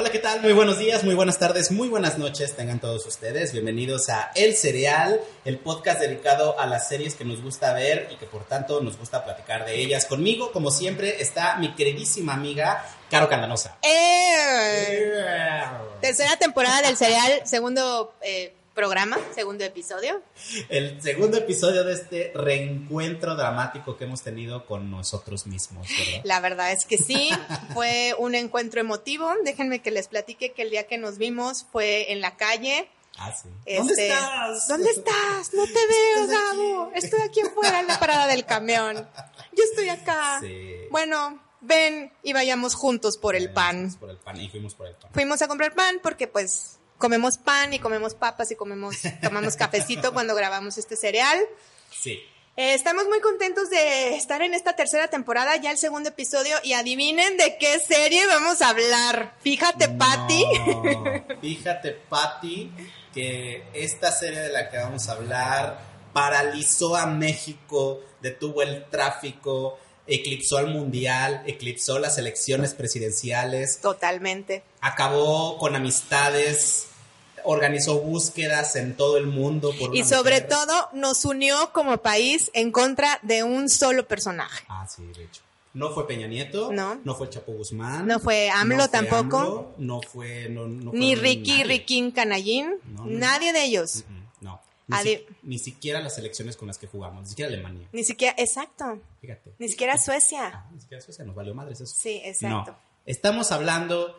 Hola, ¿qué tal? Muy buenos días, muy buenas tardes, muy buenas noches tengan todos ustedes. Bienvenidos a El Cereal, el podcast dedicado a las series que nos gusta ver y que por tanto nos gusta platicar de ellas. Conmigo, como siempre, está mi queridísima amiga Caro Candanosa. Eh, tercera temporada del serial, segundo eh, programa, segundo episodio. El segundo episodio de este reencuentro dramático que hemos tenido con nosotros mismos, ¿verdad? La verdad es que sí, fue un encuentro emotivo. Déjenme que les platique que el día que nos vimos fue en la calle. Ah, sí. Este, ¿Dónde estás? ¿Dónde estás? No te veo. Gabo. Estoy aquí afuera en la parada del camión. Yo estoy acá. Sí. Bueno, ven y vayamos juntos por el pan. Por el pan y fuimos por el pan. Fuimos a comprar pan porque pues comemos pan y comemos papas y comemos tomamos cafecito cuando grabamos este cereal. Sí. Eh, estamos muy contentos de estar en esta tercera temporada, ya el segundo episodio, y adivinen de qué serie vamos a hablar. Fíjate, Patty. No, fíjate, Patty, que esta serie de la que vamos a hablar paralizó a México, detuvo el tráfico, eclipsó al mundial, eclipsó las elecciones presidenciales, Totalmente. acabó con amistades, organizó búsquedas en todo el mundo por Y sobre mujer. todo nos unió como país en contra de un solo personaje. Ah, sí, de hecho. No fue Peña Nieto, No. no fue Chapo Guzmán, No fue AMLO fue tampoco. AMLO, no fue no, no Ni Ricky. Riquín, Canallín, nadie de ellos. Mm, mm, No, ni, Adi- si- ni siquiera las elecciones con las que jugamos, ni siquiera Alemania. Ni siquiera, exacto, Fíjate. ni siquiera Suecia. Ah, ni siquiera Suecia nos valió madres eso. Sí, exacto. Estamos hablando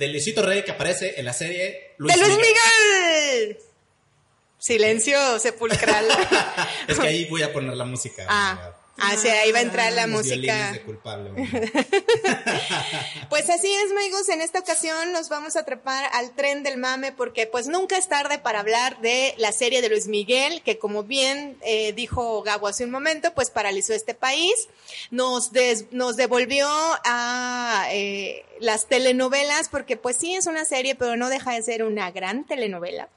de Luisito Rey que aparece en la serie Luis ¡De Luis Miguel. Miguel! Silencio sepulcral. Es que ahí voy a poner la música. Ah, ah, ahí va a entrar la Los música. de culpable. Pues así es, amigos, en esta ocasión nos vamos a trepar al tren del mame porque pues nunca es tarde para hablar de la serie de Luis Miguel, que como bien eh, dijo Gabo hace un momento, pues paralizó este país, nos, des- nos devolvió a eh, las telenovelas, porque pues sí es una serie, pero no deja de ser una gran telenovela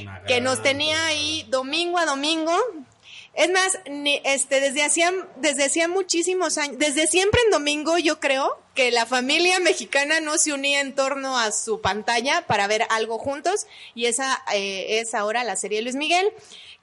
Una que nos gran tenía ahí domingo a domingo. Es más, ni- este, desde hacía, desde hacía muchísimos años, desde siempre en domingo yo creo que la familia mexicana no se unía en torno a su pantalla para ver algo juntos y esa eh, es ahora la serie Luis Miguel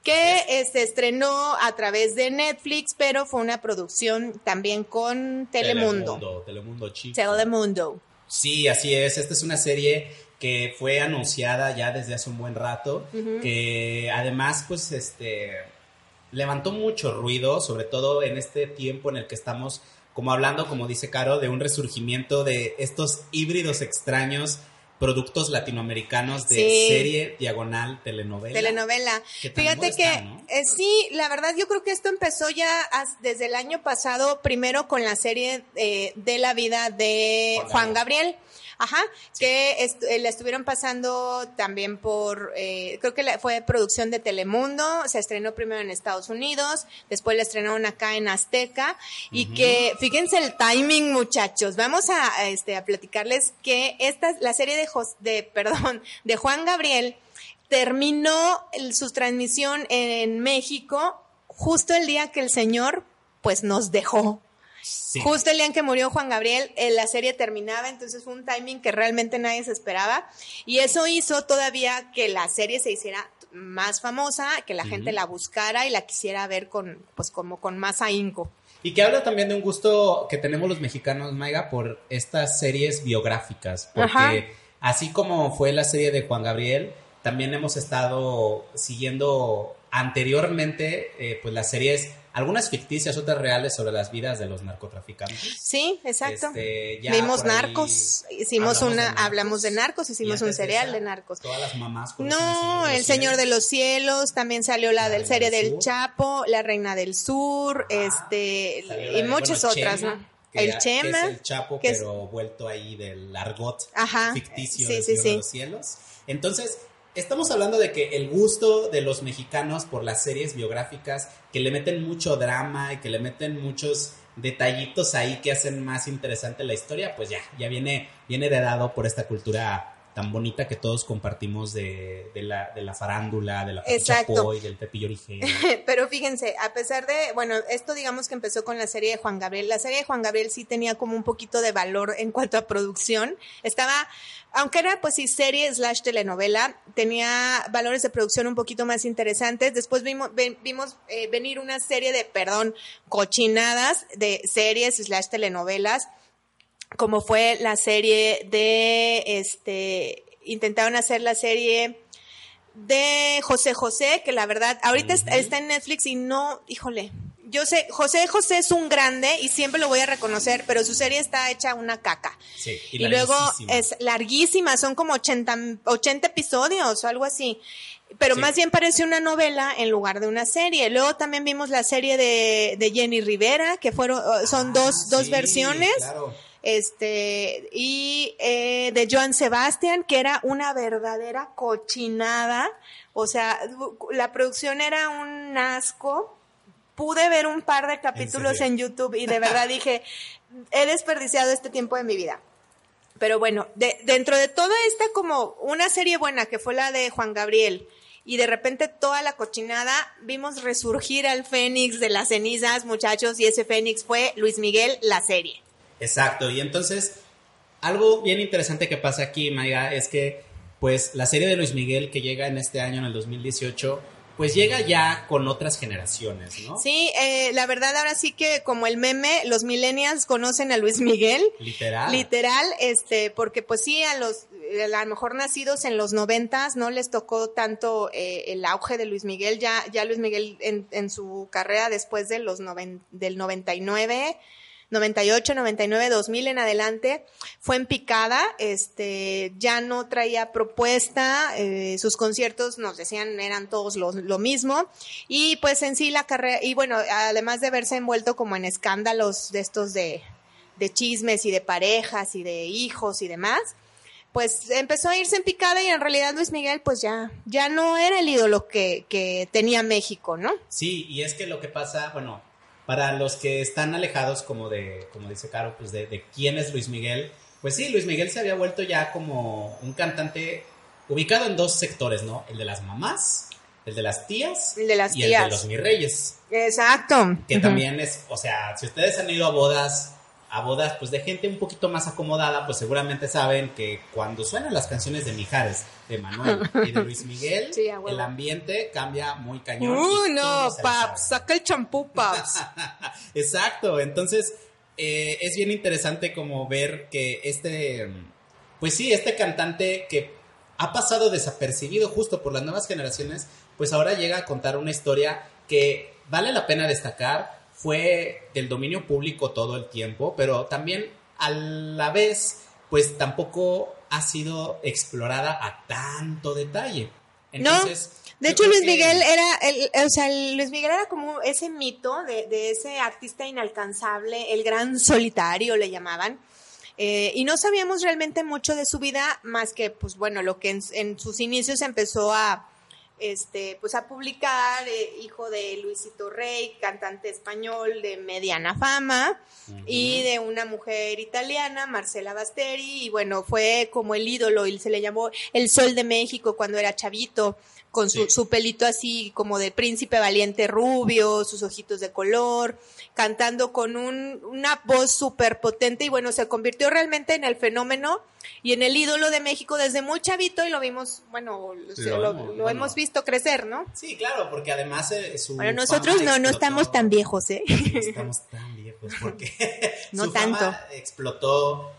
que se estrenó a través de Netflix, pero fue una producción también con Telemundo. Telemundo, Telemundo chico. Telemundo. Sí, así es. Esta es una serie que fue anunciada ya desde hace un buen rato, que además, pues, este, levantó mucho ruido, sobre todo en este tiempo en el que estamos, como hablando, como dice Caro, de un resurgimiento de estos híbridos extraños, productos latinoamericanos de Sí. serie, diagonal, telenovela. telenovela. Que Fíjate que está, ¿no? eh, sí, la verdad yo creo que esto empezó ya as- desde el año pasado, primero con la serie eh, de la vida de Juan Juan, Gabriel. Ajá, que est- eh, la estuvieron pasando también por, eh, creo que la- fue producción de Telemundo, se estrenó primero en Estados Unidos, después la estrenaron acá en Azteca, y que, fíjense el timing muchachos, vamos a, a, este, a platicarles que esta, la serie de, Jos- de, perdón, de Juan Gabriel, terminó el- su transmisión en México justo el día que el señor pues nos dejó. Sí. Justo el día en que murió Juan Gabriel, eh, la serie terminaba, entonces fue un timing que realmente nadie se esperaba. Y eso hizo todavía que la serie se hiciera más famosa, que la gente la buscara y la quisiera ver con, pues como con más ahínco. Y que habla también de un gusto que tenemos los mexicanos, Maiga, por estas series biográficas. Porque Ajá. así como fue la serie de Juan Gabriel, también hemos estado siguiendo anteriormente eh, pues las series, algunas ficticias, otras reales sobre las vidas de los narcotraficantes. Sí, exacto. Este, Vimos narcos, hicimos hablamos una, de narcos. hablamos de narcos, hicimos un de serial esa, de narcos. Todas las mamás No, El Señor de los Cielos, también salió la, La del serie del. Chapo, La Reina del Sur, este, Salió la y de, muchas bueno, otras, Chema, ¿no? El Chema. que es el Chapo, que es- pero vuelto ahí del argot Ajá, ficticio sí, del sí, Señor de sí. los Cielos. Entonces, estamos hablando de que el gusto de los mexicanos por las series biográficas que le meten mucho drama y que le meten muchos detallitos ahí que hacen más interesante la historia, pues ya, ya viene, viene heredado por esta cultura tan bonita que todos compartimos de, de la, de la farándula, de la. Chapoy, del Pepillo Origel. Pero fíjense, a pesar de, bueno, esto digamos que empezó con la serie de Juan Gabriel. La serie de Juan Gabriel sí tenía como un poquito de valor en cuanto a producción. Estaba, aunque era pues sí serie slash telenovela, tenía valores de producción un poquito más interesantes. Después vimos, vimos eh, venir una serie de, perdón, cochinadas de series slash telenovelas como fue la serie de, este, intentaron hacer la serie de José José, que la verdad, ahorita es- está en Netflix y no, híjole, yo sé, José José es un grande y siempre lo voy a reconocer, pero su serie está hecha una caca. Sí, Y, y luego es larguísima, son como 80, 80 episodios o algo así. Pero Sí. más bien parece una novela en lugar de una serie. Luego también vimos la serie de, de Jenny Rivera, que fueron, son Ah, dos, dos sí, versiones claro. Este y eh, de Joan Sebastian que era una verdadera cochinada. O sea la producción era un asco. Pude ver un par de capítulos serio? en YouTube y de verdad dije he desperdiciado este tiempo de mi vida. Pero bueno de- dentro de toda esta como una serie buena que fue la de Juan Gabriel y de repente toda la cochinada vimos resurgir al Fénix de las cenizas muchachos y ese Fénix fue Luis Miguel la serie Exacto, y entonces algo bien interesante que pasa aquí, Maiga, es que pues la serie de Luis Miguel que llega en este año, en el 2018, pues llega ya con otras generaciones, ¿no? Sí, eh, la verdad ahora sí que como el meme, los millennials conocen a Luis Miguel. Literal. Literal, este, porque pues sí, a los, a lo mejor nacidos en los noventas no les tocó tanto eh, el auge de Luis Miguel, ya, ya Luis Miguel en, en su carrera después de los noven, del 99, 98, 99, 2000 en adelante, fue en picada, este, ya no traía propuesta, eh, sus conciertos nos decían eran todos lo, mismo, y pues en sí la carrera, y bueno, además de verse envuelto como en escándalos de estos de, de chismes y de parejas y de hijos y demás, pues empezó a irse en picada y en realidad Luis Miguel pues ya, ya no era el ídolo que, que tenía México, ¿no? Sí, y es que lo que pasa, bueno, para los que están alejados como de, como dice Caro, pues de, de quién es Luis Miguel, pues sí, Luis Miguel se había vuelto ya como un cantante ubicado en dos sectores, ¿no? El de las mamás, el de las tías El de las y el tías. de los mis reyes. Exacto. que también es, o sea, si ustedes han ido a bodas, a bodas pues de gente un poquito más acomodada, pues seguramente saben que cuando suenan las canciones de Mijares, de Manuel y de Luis Miguel, Sí, el ambiente cambia muy cañón. Y no, paps, saca el champú, paps. Exacto, entonces eh, es bien interesante como ver que este, pues sí, este cantante que ha pasado desapercibido justo por las nuevas generaciones, pues ahora llega a contar una historia que vale la pena destacar, fue del dominio público todo el tiempo, pero también a la vez, pues tampoco ha sido explorada a tanto detalle. Entonces, De yo hecho, Luis que- Miguel era, el, o sea, Luis Miguel era como ese mito de, de ese artista inalcanzable, el gran solitario le llamaban. Eh, y no sabíamos realmente mucho de su vida, más que, pues bueno, lo que en, en sus inicios empezó a, este, pues a publicar, eh, hijo de Luisito Rey, cantante español de mediana fama, y de una mujer italiana, Marcela Basteri, y bueno, fue como el ídolo, y se le llamó el Sol de México cuando era chavito, con su, Sí. su pelito así como de príncipe valiente rubio, sus ojitos de color, cantando con un, una voz súper potente y bueno, se convirtió realmente en el fenómeno y en el ídolo de México desde muy chavito y lo vimos, bueno, Lo lo, hemos- lo bueno. hemos visto crecer, ¿no? Sí, claro, porque además eh, su Bueno, nosotros no, no estamos tan viejos, ¿eh? No estamos tan viejos porque No su fama tanto. explotó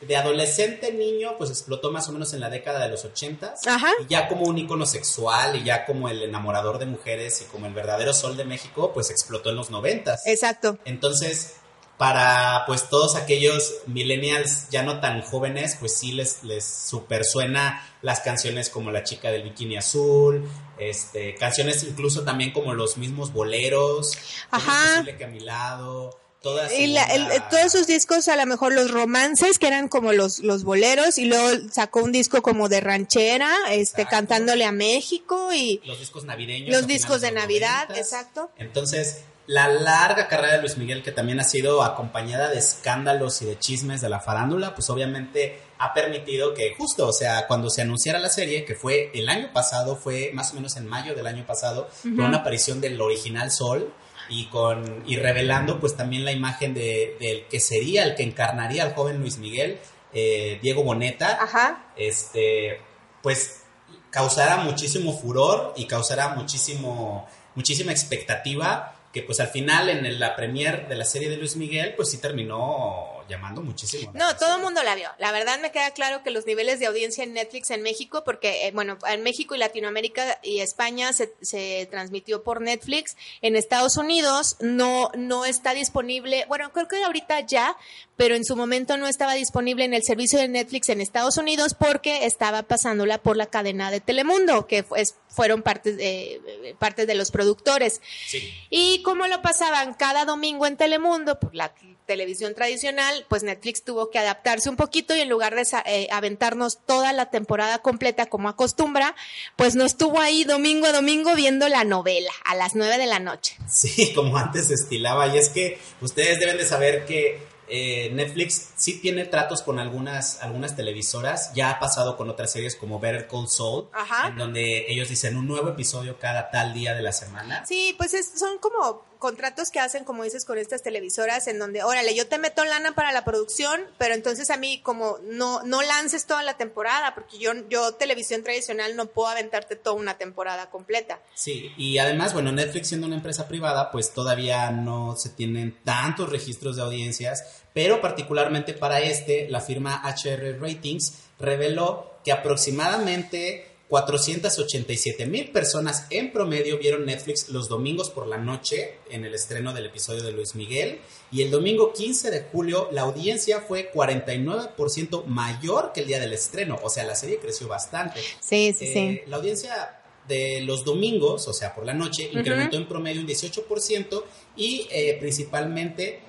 de adolescente niño, pues explotó más o menos en la década de los ochentas. Ajá. Y ya como un ícono sexual y ya como el enamorador de mujeres y como el verdadero sol de México, pues explotó en los noventas. Exacto. Entonces, para pues todos aquellos millennials ya no tan jóvenes, pues sí les, les super suena las canciones como La chica del bikini azul, este, canciones incluso también como los mismos boleros, ¿Cómo es Ajá. que a mi lado, toda su Y la- el- todos sus discos, a lo mejor los romances, que eran como los, los boleros, y luego sacó un disco como de ranchera, este, Exacto. cantándole a México y los discos navideños. Los discos de Navidad, 90s. exacto. Entonces, la larga carrera de Luis Miguel, que también ha sido acompañada de escándalos y de chismes de la farándula, pues obviamente ha permitido que justo, o sea, cuando se anunciara la serie, que fue el año pasado, fue más o menos en mayo del año pasado, con una aparición del original Sol y con y revelando pues también la imagen de, del que sería el que encarnaría al joven Luis Miguel, eh, Diego Boneta Ajá. este, pues causará muchísimo furor y causará muchísimo, muchísima expectativa que pues al final en la premier de la serie de Luis Miguel pues sí terminó llamando muchísimo. la No, atención. todo el mundo la vio. La verdad me queda claro que los niveles de audiencia en Netflix en México, porque, eh, bueno, en México y Latinoamérica y España se, se transmitió por Netflix. En Estados Unidos no, no está disponible, bueno, creo que ahorita ya, pero en su momento no estaba disponible en el servicio de Netflix en Estados Unidos porque estaba pasándola por la cadena de Telemundo, que fue- fueron partes de, partes de los productores. Sí. Y como lo pasaban cada domingo en Telemundo, por la televisión tradicional, pues Netflix tuvo que adaptarse un poquito y en lugar de eh, aventarnos toda la temporada completa como acostumbra, pues nos tuvo ahí domingo a domingo viendo la novela a las nueve de la noche. Sí, como antes se estilaba. Y es que ustedes deben de saber que eh, Netflix sí tiene tratos con algunas, algunas televisoras. Ya ha pasado con otras series como Better Call Saul, Ajá. en donde ellos dicen un nuevo episodio cada tal día de la semana. Sí, pues es- son como contratos que hacen, como dices, con estas televisoras en donde, órale, yo te meto lana para la producción, pero entonces a mí como no, no lances toda la temporada, porque yo, yo televisión tradicional no puedo aventarte toda una temporada completa. Sí, y además, bueno, Netflix siendo una empresa privada, pues todavía no se tienen tantos registros de audiencias, pero particularmente para este, la firma HR Ratings reveló que aproximadamente 487 mil personas en promedio vieron Netflix los domingos por la noche en el estreno del episodio de Luis Miguel y el domingo 15 de julio la audiencia fue 49% mayor que el día del estreno, o sea, la serie creció bastante. Sí, sí, sí. Eh, La audiencia de los domingos, o sea, por la noche, incrementó en promedio un 18% y eh, principalmente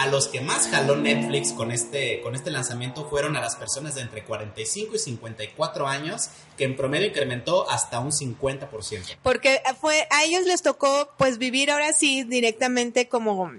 a los que más jaló Netflix con este, con este lanzamiento fueron a las personas de entre 45 y 54 años, que en promedio incrementó hasta un 50%. Porque fue, a ellos les tocó pues vivir ahora sí directamente como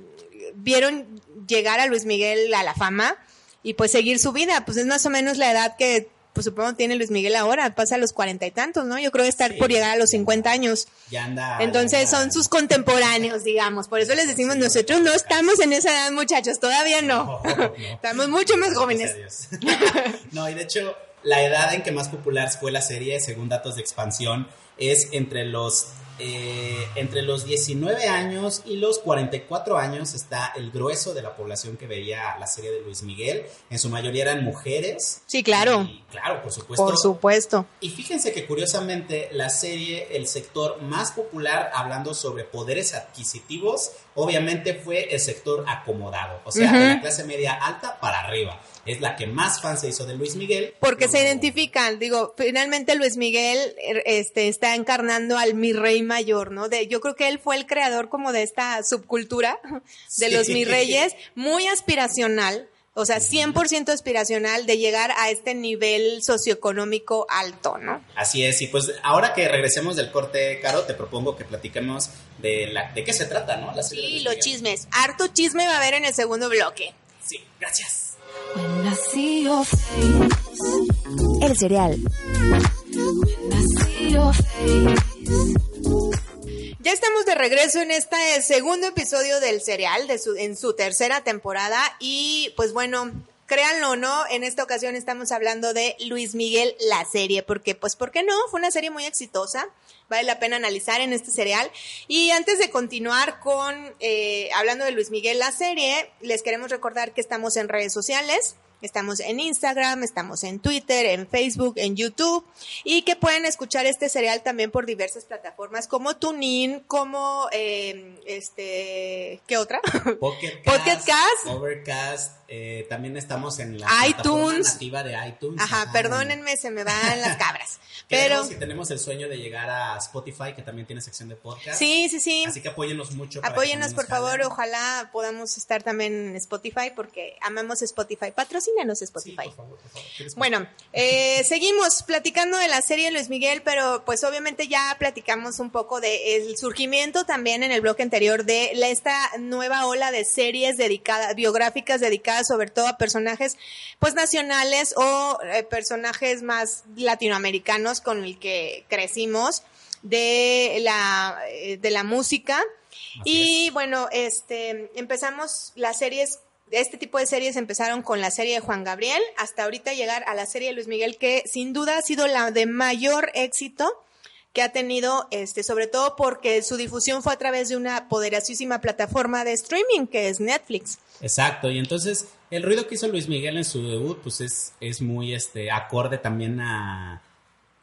vieron llegar a Luis Miguel a la fama y pues seguir su vida. Pues es más o menos la edad que pues supongo tiene Luis Miguel ahora, pasa a los cuarenta y tantos, ¿no? Yo creo que estar Sí, por llegar a los. 50 años. Ya anda. Entonces ya anda- son sus contemporáneos, digamos. Por eso les decimos, nosotros no estamos en esa edad, muchachos, todavía no. No, no. Estamos mucho más jóvenes. No, y de hecho, la edad en que más popular fue la serie, según datos de expansión, es entre los, eh, entre los 19 años y los 44 años está el grueso de la población que veía la serie de Luis Miguel. En su mayoría eran mujeres. Sí, claro. Y, claro, por supuesto. Por supuesto. Y fíjense que curiosamente la serie, el sector más popular hablando sobre poderes adquisitivos, obviamente fue el sector acomodado, o sea, de la clase media alta para arriba. Es la que más fan se hizo de Luis Miguel. Porque se identifican, digo, finalmente Luis Miguel er, este, está encarnando al mi rey mayor, ¿no? De, yo creo que él fue el creador como de esta subcultura de Sí. los mi reyes, muy aspiracional, o sea, 100% aspiracional de llegar a este nivel socioeconómico alto, ¿no? Así es, y pues ahora que regresemos del corte, Caro, te propongo que platiquemos de, la, de qué se trata, ¿no? La Sí, los chismes. Harto chisme va a haber en el segundo bloque. Sí, gracias. When I see your face, El cereal. when I see your face. Ya estamos de regreso en este segundo episodio del serial, de su, en su tercera temporada. Y pues bueno, créanlo o no, en esta ocasión estamos hablando de Luis Miguel, la serie. Porque, pues, ¿por qué no? Fue una serie muy exitosa. Vale la pena analizar en este serial. Y antes de continuar con eh, hablando de Luis Miguel, la serie, les queremos recordar que estamos en redes sociales. Estamos en Instagram, estamos en Twitter, en Facebook, en YouTube y que pueden escuchar este serial también por diversas plataformas como TuneIn, como eh, este, ¿qué otra? Pocket Cast, Pocket Cast. Overcast, eh, también estamos en la iTunes. nativa de iTunes. Ajá, perdónenme, se me van las cabras. Pero y tenemos el sueño de llegar a Spotify, que también tiene sección de podcast. sí, sí, sí. Así que apóyennos mucho. Apóyennos, por favor. Ojalá podamos estar también en Spotify porque amamos Spotify. Patrocínanos Sí, Spotify. por favor, por favor. ¿Quieres Bueno, eh, seguimos platicando de la serie de Luis Miguel, pero pues obviamente ya platicamos un poco del surgimiento también en el bloque anterior de la- esta nueva ola de series dedicadas, biográficas dedicadas sobre todo a personajes pues nacionales o eh, personajes más latinoamericanos con el que crecimos de la, eh, de la música. Y bueno, este, empezamos las series, este tipo de series empezaron con la serie de Juan Gabriel, hasta ahorita llegar a la serie de Luis Miguel, que sin duda ha sido la de mayor éxito que ha tenido, este, sobre todo porque su difusión fue a través de una poderosísima plataforma de streaming que es Netflix. Exacto, y entonces el ruido que hizo Luis Miguel en su debut, pues es, es muy este acorde también a,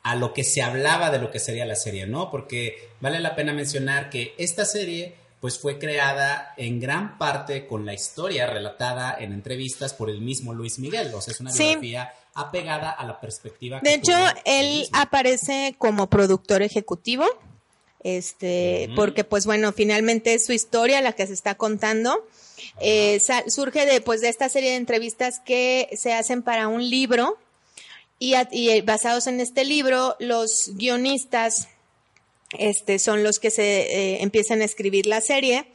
a lo que se hablaba de lo que sería la serie, ¿no? Porque vale la pena mencionar que esta serie pues fue creada en gran parte con la historia relatada en entrevistas por el mismo Luis Miguel, o sea, es una Sí. Apegada a la perspectiva que De hecho, él mismo. aparece como productor ejecutivo, este, porque pues bueno, finalmente es su historia la que se está contando. Eh, surge de, pues, de esta serie de entrevistas que se hacen para un libro y, eh, basados en este libro, los guionistas este, son los que se eh, empiezan a escribir la serie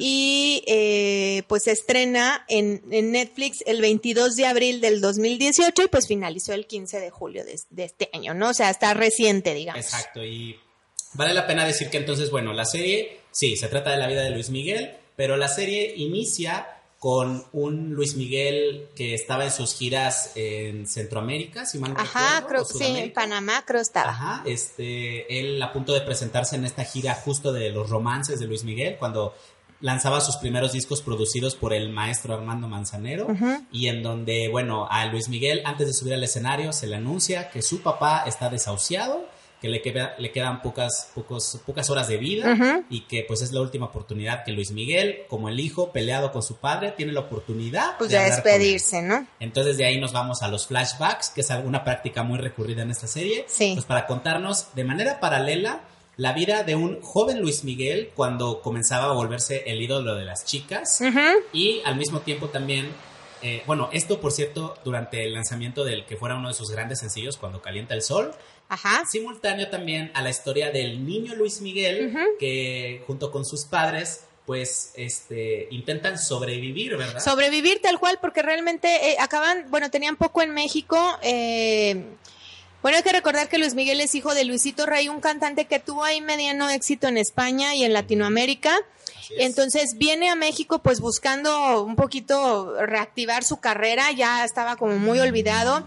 y eh, pues se estrena en, en Netflix el 22 de abril del 2018 y pues finalizó el 15 de julio de, de este año, ¿no? O sea, está reciente, digamos. Exacto, y vale la pena decir que entonces, bueno, la serie, sí, se trata de la vida de Luis Miguel, pero la serie inicia con un Luis Miguel que estaba en sus giras en Centroamérica, si mal no Ajá, recuerdo, creo sí, en. Panamá creo estaba. Ajá, este, él a punto de presentarse en esta gira justo de los romances de Luis Miguel, cuando lanzaba sus primeros discos producidos por el maestro Armando Manzanero, y en donde, bueno, a Luis Miguel, antes de subir al escenario, se le anuncia que su papá está desahuciado, que le, queda- le quedan pocas, pocos, pocas horas de vida, y que pues es la última oportunidad que Luis Miguel, como el hijo peleado con su padre, tiene la oportunidad Pues de despedirse, ¿no? Entonces de ahí nos vamos a los flashbacks, que es alguna práctica muy recurrida en esta serie. Sí. Pues para contarnos de manera paralela la vida de un joven Luis Miguel cuando comenzaba a volverse el ídolo de las chicas. Y al mismo tiempo también, eh, bueno, esto por cierto, durante el lanzamiento del que fuera uno de sus grandes sencillos, Cuando Calienta el Sol. Ajá. Simultáneo también a la historia del niño Luis Miguel, que junto con sus padres, pues, este, intentan sobrevivir, ¿verdad? Sobrevivir tal cual, porque realmente eh, acaban, bueno, tenían poco en México. eh, bueno, hay que recordar que Luis Miguel es hijo de Luisito Rey, un cantante que tuvo ahí mediano éxito en España y en Latinoamérica. Entonces viene a México pues buscando un poquito reactivar su carrera, ya estaba como muy olvidado.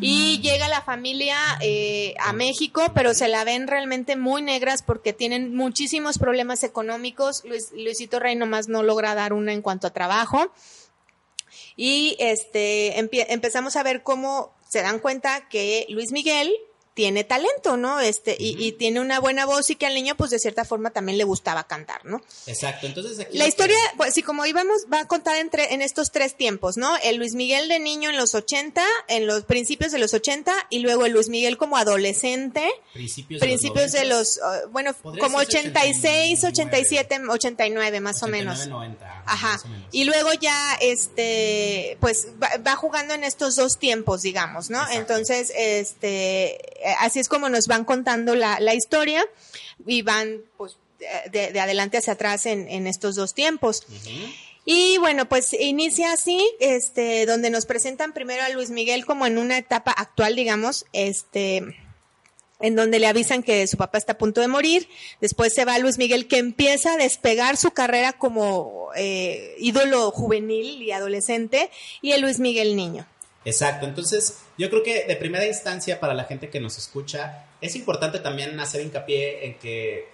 Y llega la familia eh, a México, pero se la ven realmente muy negras porque tienen muchísimos problemas económicos. Luis, Luisito Rey nomás no logra dar una en cuanto a trabajo. Y este empezamos a ver cómo se dan cuenta que Luis Miguel tiene talento, ¿no? Este, y, y tiene una buena voz y que al niño, pues de cierta forma también le gustaba cantar, ¿no? Exacto, entonces aquí... La historia, que- pues sí, como íbamos, va a contar entre, en estos tres tiempos, ¿no? El Luis Miguel de niño en los 80, en los principios de los 80, y luego el Luis Miguel como adolescente, Principios, principios de 90s, los, uh, bueno, como decirse 86, 89. 87, 89 más o 89, menos. 90, Ajá. más o menos. Y luego ya, este, pues va, va jugando en estos dos tiempos, digamos, ¿no? Exacto. Entonces, este, así es como nos van contando la, la historia y van, pues, de, de adelante hacia atrás en, en estos dos tiempos. Y bueno, pues inicia así, este, donde nos presentan primero a Luis Miguel como en una etapa actual, digamos, este, en donde le avisan que su papá está a punto de morir. Después se va Luis Miguel que empieza a despegar su carrera como eh, ídolo juvenil y adolescente y el Luis Miguel niño. Exacto, entonces yo creo que de primera instancia para la gente que nos escucha es importante también hacer hincapié en que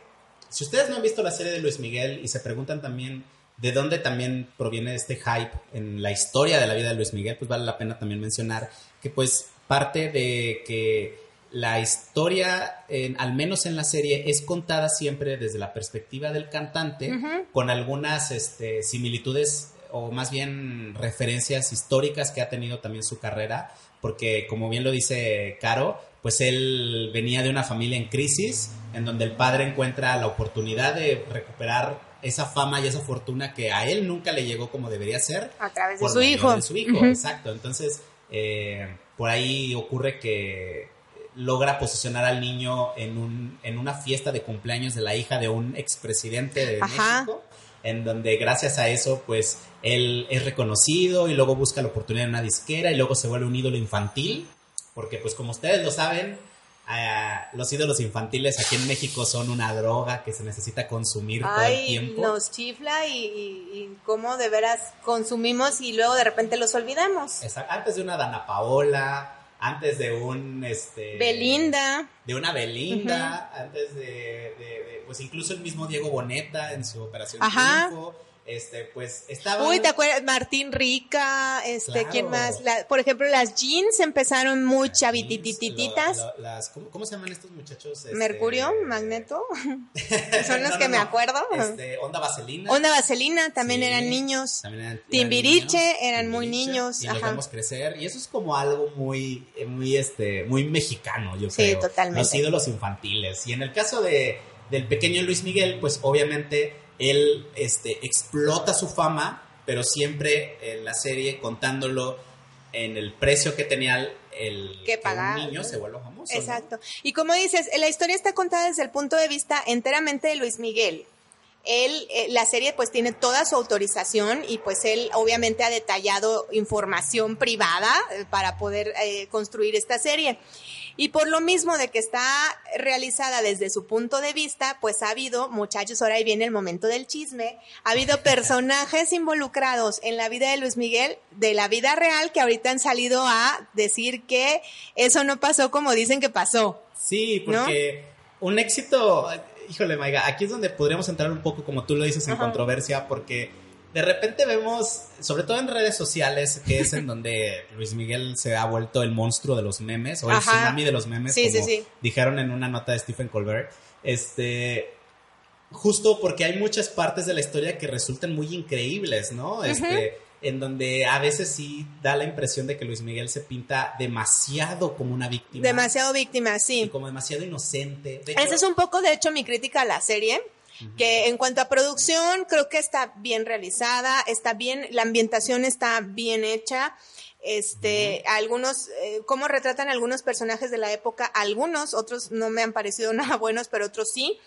si ustedes no han visto la serie de Luis Miguel y se preguntan también de dónde también proviene este hype en la historia de la vida de Luis Miguel, pues vale la pena también mencionar que pues parte de que la historia, en- al menos en la serie, es contada siempre desde la perspectiva del cantante, con algunas este, similitudes o más bien referencias históricas que ha tenido también su carrera, porque como bien lo dice Caro, pues él venía de una familia en crisis, en donde el padre encuentra la oportunidad de recuperar esa fama y esa fortuna que a él nunca le llegó como debería ser. A través de por su hijo. de su hijo, exacto. Entonces, eh, por ahí ocurre que logra posicionar al niño en, un, en una fiesta de cumpleaños de la hija de un expresidente de Ajá. México, en donde gracias a eso, pues, él es reconocido y luego busca la oportunidad en una disquera y luego se vuelve un ídolo infantil, porque pues como ustedes lo saben, ah, los ídolos infantiles aquí en México son una droga que se necesita consumir todo el Ay, tiempo. nos chifla y, y, y cómo de veras consumimos y luego de repente los olvidamos. Esa- Antes de una Dana Paola, antes de un este Belinda. de una Belinda, antes de, de- de, pues incluso el mismo Diego Boneta en su operación Ajá. Triunfo, este pues estaba Uy, ¿te acuerdas? Martín Rica, este, Claro. ¿quién más? La- por ejemplo, las jeans empezaron muy chavititititas. lo- las- ¿cómo, cómo se llaman estos muchachos? Este, Mercurio, Magneto, son los No, que no, me acuerdo. Este, Onda Vaselina. Onda Vaselina también Sí, eran niños. también eran- eran Timbiriche niños, eran muy Timbiriche, niños, Y los ajá. vemos crecer. Y eso es como algo muy, eh, muy, este, muy mexicano, yo Sí, creo. totalmente. Los ídolos infantiles. Y en el caso de, del pequeño Luis Miguel, pues obviamente él este, explota su fama, pero siempre en la serie contándolo en el precio que tenía el, Que pagar. un niño se vuelva famoso. ¿no? Exacto. Y como dices, la historia está contada desde el punto de vista enteramente de Luis Miguel. Él, eh, la serie pues tiene toda su autorización y pues él obviamente ha detallado información privada eh, para poder eh, construir esta serie. Y por lo mismo de que está realizada desde su punto de vista, pues ha habido, muchachos, ahora ahí viene el momento del chisme, ha habido personajes involucrados en la vida de Luis Miguel, de la vida real, que ahorita han salido a decir que eso no pasó como dicen que pasó. Sí, porque un éxito, híjole, Maiga, aquí es donde podríamos entrar un poco, como tú lo dices, en Ajá. controversia, porque de repente vemos, sobre todo en redes sociales, que es en donde Luis Miguel se ha vuelto el monstruo de los memes, o el Ajá. tsunami de los memes, Sí, sí, como sí. dijeron en una nota de Stephen Colbert. Este. Justo porque hay muchas partes de la historia que resultan muy increíbles, ¿no? Este, en donde a veces sí da la impresión de que Luis Miguel se pinta demasiado como una víctima. Demasiado víctima, Y sí. como demasiado inocente. De hecho, Esa es un poco, de hecho, mi crítica a la serie. Que en cuanto a producción, creo que está bien realizada, está bien, la ambientación está bien hecha. Este, algunos, eh, cómo retratan algunos personajes de la época, algunos, otros no me han parecido nada buenos, pero otros sí.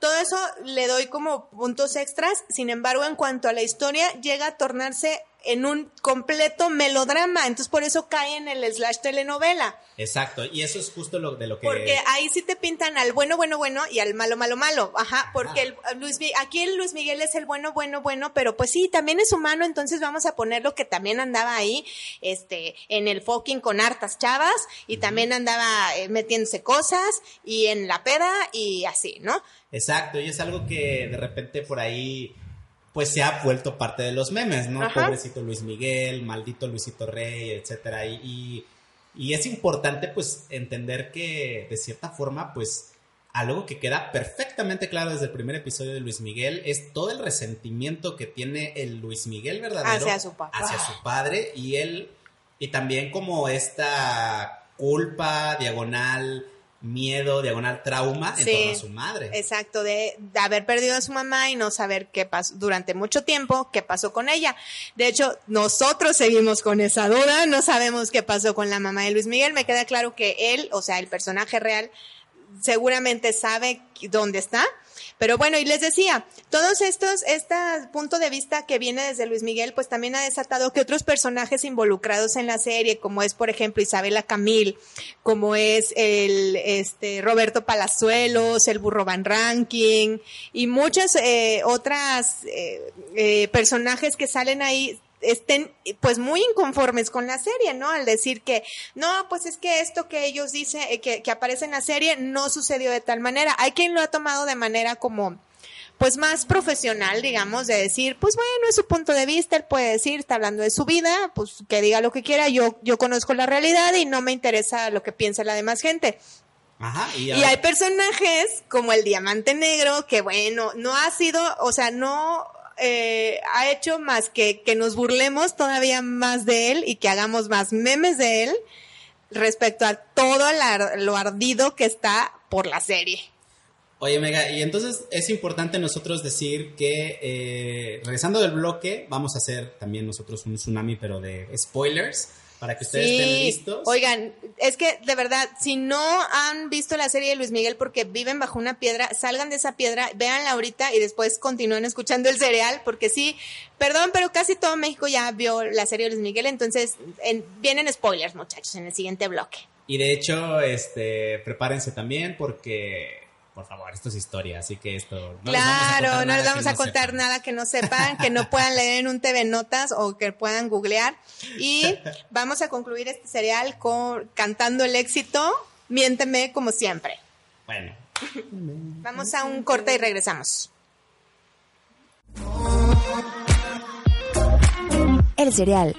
Todo eso le doy como puntos extras. Sin embargo, en cuanto a la historia, llega a tornarse en un completo melodrama. Entonces, por eso cae en el slash telenovela. Exacto, y eso es justo lo de lo que... Porque ahí sí te pintan al bueno, bueno, bueno y al malo, malo, malo. Ajá, porque el, Luis, aquí el Luis Miguel es el bueno, bueno, bueno, pero pues sí, también es humano, entonces vamos a ponerlo que también andaba ahí, este, en el fucking con hartas chavas y también andaba eh, metiéndose cosas y en la peda y así, ¿no? Exacto, y es algo que de repente por ahí pues se ha vuelto parte de los memes, ¿no? Ajá. Pobrecito Luis Miguel, maldito Luisito Rey, etcétera. Y, y, es importante pues entender que de cierta forma pues algo que queda perfectamente claro desde el primer episodio de Luis Miguel es todo el resentimiento que tiene el Luis Miguel verdadero Hacia su papá. hacia su padre y él y también como esta culpa diagonal miedo diagonal trauma en Sí. torno a su madre. Exacto, de, de haber perdido a su mamá y no saber qué pasó durante mucho tiempo, qué pasó con ella. De hecho, nosotros seguimos con esa duda, no sabemos qué pasó con la mamá de Luis Miguel. Me queda claro que él, o sea, el personaje real, seguramente sabe dónde está. Pero bueno, y les decía, todos estos, este punto de vista que viene desde Luis Miguel, pues también ha desatado que otros personajes involucrados en la serie, como es, por ejemplo, Isabela Camil, como es el, este, Roberto Palazuelos, el Burro Van Ranking, y muchas, eh, otras, eh, eh, personajes que salen ahí, estén pues muy inconformes con la serie, ¿no? Al decir que, no, pues es que esto que ellos dicen, eh, que, que aparece en la serie no sucedió de tal manera. Hay quien lo ha tomado de manera como, pues más profesional, digamos, de decir, pues bueno, es su punto de vista, él puede decir, está hablando de su vida, pues que diga lo que quiera, yo, yo conozco la realidad y no me interesa lo que piense la demás gente. Ajá, y, Y hay personajes como el diamante negro que bueno, no ha sido, o sea, no eh, ha hecho más que que nos burlemos todavía más de él y que hagamos más memes de él respecto a todo lo ardido que está por la serie. Oye, Mega, y entonces es importante nosotros decir que, eh, regresando del bloque, vamos a hacer también nosotros un tsunami, pero de spoilers, para que ustedes estén listos. Oigan, es que de verdad, si no han visto la serie de Luis Miguel porque viven bajo una piedra, salgan de esa piedra, véanla ahorita y después continúen escuchando el cereal, porque sí, perdón, pero casi todo México ya vio la serie de Luis Miguel, entonces en- vienen spoilers, muchachos, en el siguiente bloque. Y de hecho, este, prepárense también porque, por favor, esto es historia, así que esto... No claro, no les vamos a contar nada que no sepan, que no puedan leer en un TV Notas o que puedan googlear. Y vamos a concluir este serial con cantando el éxito, miénteme como siempre. Bueno, Vamos a un corte y regresamos. El cereal.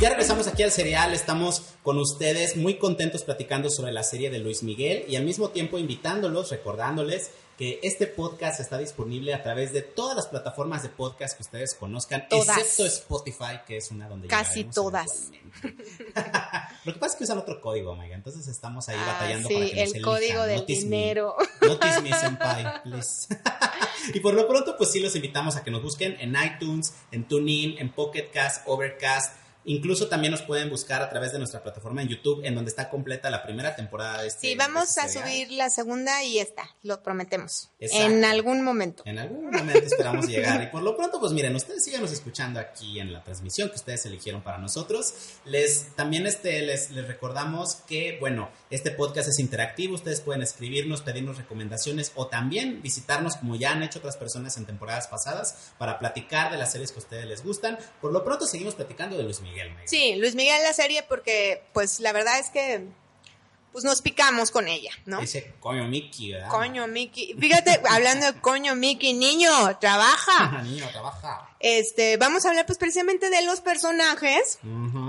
Ya regresamos aquí al serial, estamos con ustedes muy contentos platicando sobre la serie de Luis Miguel y al mismo tiempo invitándolos, recordándoles que este podcast está disponible a través de todas las plataformas de podcast que ustedes conozcan, Todas. excepto Spotify, que es una donde Casi todas. Lo que pasa es que usan otro código, Omega, entonces estamos ahí Ah, batallando sí, para que nos el elijan. código del Notice me. dinero. Notice me, senpai, please. y por lo pronto, pues sí los invitamos a que nos busquen en iTunes, en TuneIn, en Pocket Cast, Overcast. Incluso también nos pueden buscar a través de nuestra plataforma en YouTube, en donde está completa la primera temporada de este Sí, vamos a este subir la segunda y esta, lo prometemos. Exacto. En algún momento. En algún momento esperamos llegar. Y por lo pronto, pues miren, ustedes síganos escuchando aquí en la transmisión que ustedes eligieron para nosotros. Les también este, les, les recordamos que, bueno, este podcast es interactivo. Ustedes pueden escribirnos, pedirnos recomendaciones o también visitarnos como ya han hecho otras personas en temporadas pasadas para platicar de las series que a ustedes les gustan. Por lo pronto seguimos platicando de Luis Miguel. Sí, Luis Miguel la serie porque, pues la verdad es que, pues nos picamos con ella, ¿no? Ese coño Mickey, ¿verdad? Coño, Mickey. Fíjate, hablando de coño, Mickey, niño, trabaja. Niño, trabaja. Este, vamos a hablar pues precisamente de los personajes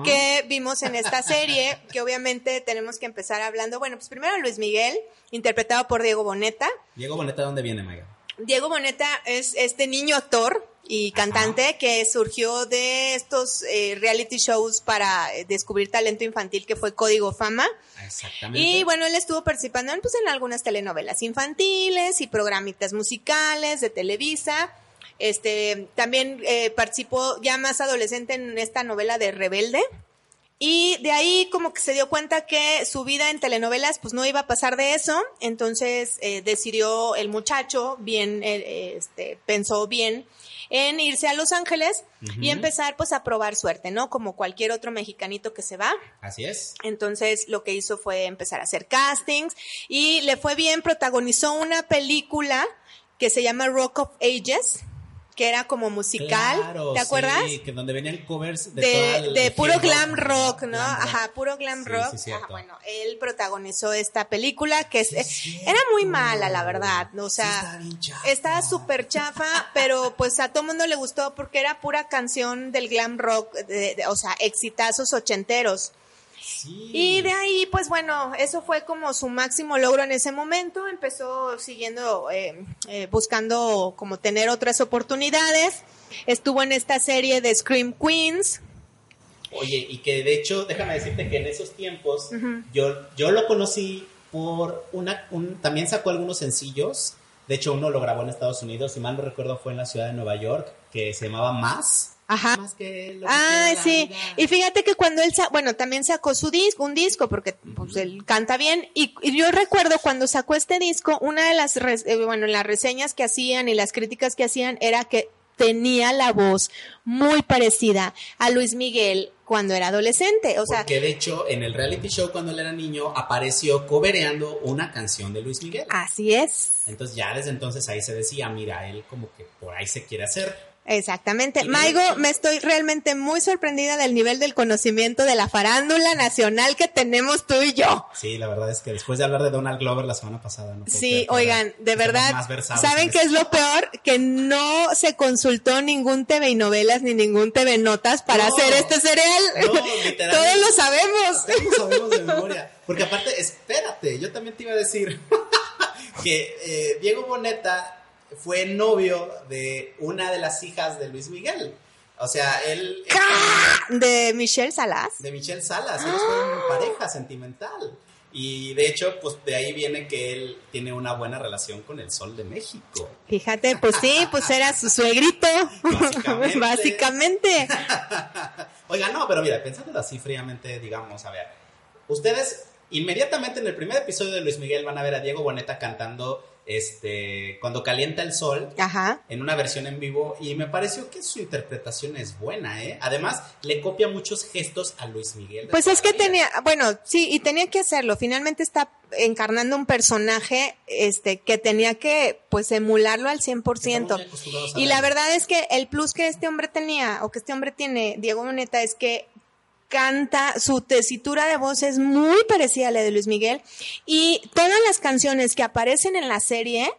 que vimos en esta serie, que obviamente tenemos que empezar hablando. Bueno, pues primero Luis Miguel, interpretado por Diego Boneta. Diego Boneta, ¿dónde viene, Mega? Diego Boneta es este niño actor y cantante que surgió de estos eh, reality shows para eh, descubrir talento infantil que fue Código Fama. Exactamente. Y bueno, él estuvo participando en, pues, en algunas telenovelas infantiles y programitas musicales de Televisa. Este, también eh, participó ya más adolescente en esta novela de Rebelde. Y de ahí como que se dio cuenta que su vida en telenovelas pues no iba a pasar de eso, entonces eh, decidió el muchacho, bien, este, pensó bien en irse a Los Ángeles y empezar pues a probar suerte, ¿no? Como cualquier otro mexicanito que se va. Así es. Entonces lo que hizo fue empezar a hacer castings y le fue bien, protagonizó una película que se llama Rock of Ages, que era como musical, Claro, ¿te acuerdas? Sí, que donde venían covers de, de, toda de puro glam rock, ¿no? Glam rock. Ajá, puro glam Sí, rock. sí, cierto. Ajá, bueno, él protagonizó esta película que es, Sí, eh, era muy mala, la verdad. O sea, estaba súper chafa, pero pues a todo mundo le gustó porque era pura canción del glam rock, de- de- o sea, exitazos ochenteros. Sí. Y de ahí, pues bueno, eso fue como su máximo logro en ese momento. Empezó siguiendo, eh, eh, buscando como tener otras oportunidades. Estuvo en esta serie de Scream Queens. Oye, y que de hecho, déjame decirte que en esos tiempos yo, yo lo conocí por una, un, también sacó algunos sencillos. De hecho, uno lo grabó en Estados Unidos, si mal no recuerdo fue en la ciudad de Nueva York, que se llamaba Más. Ajá. Más que lo que Ah, sí. vida. Y fíjate que cuando él, sa- bueno, también sacó su disco, un disco, porque pues, él canta bien. Y, y yo recuerdo cuando sacó este disco, una de las, res- eh, bueno, las reseñas que hacían y las críticas que hacían era que tenía la voz muy parecida a Luis Miguel cuando era adolescente. O sea, Porque de hecho, en el reality show cuando él era niño, apareció cobereando una canción de Luis Miguel. así es. Entonces ya desde entonces ahí se decía, mira, él como que por ahí se quiere hacer. Exactamente. Maigo, me estoy realmente muy sorprendida del nivel del conocimiento de la farándula nacional que tenemos tú y yo. Sí, la verdad es que después de hablar de Donald Glover la semana pasada, no Sí, oigan, de verdad, ¿saben en qué es lo peor? Que no se consultó ningún TV y novelas ni ningún TV Notas para No, hacer este cereal. no. Todos lo sabemos. Ya lo sabemos de memoria. Porque aparte, espérate, yo también te iba a decir que eh, Diego Boneta fue novio de una de las hijas de Luis Miguel. O sea, él... De Michelle Salas. De Michelle Salas, ellos fueron pareja sentimental. Y de hecho, pues de ahí viene que él tiene una buena relación con el Sol de México. Fíjate, pues sí, pues era su suegrito. Básicamente. Básicamente. Oiga, no, pero mira, pensándolo así fríamente, digamos, a ver, ustedes inmediatamente en el primer episodio de Luis Miguel van a ver a Diego Boneta cantando este cuando calienta el sol Ajá. en una versión en vivo y me pareció que su interpretación es buena, ¿eh? Además, le copia muchos gestos a Luis Miguel. Pues es que vida. tenía, bueno, sí, y tenía que hacerlo. Finalmente está encarnando un personaje este que tenía que pues emularlo al 100%. Estamos muy acostumbrados a Y la verdad es que el plus que este hombre tenía o que este hombre tiene, Diego Boneta, es que canta, su tesitura de voz es muy parecida a la de Luis Miguel. Y todas las canciones que aparecen en la serie,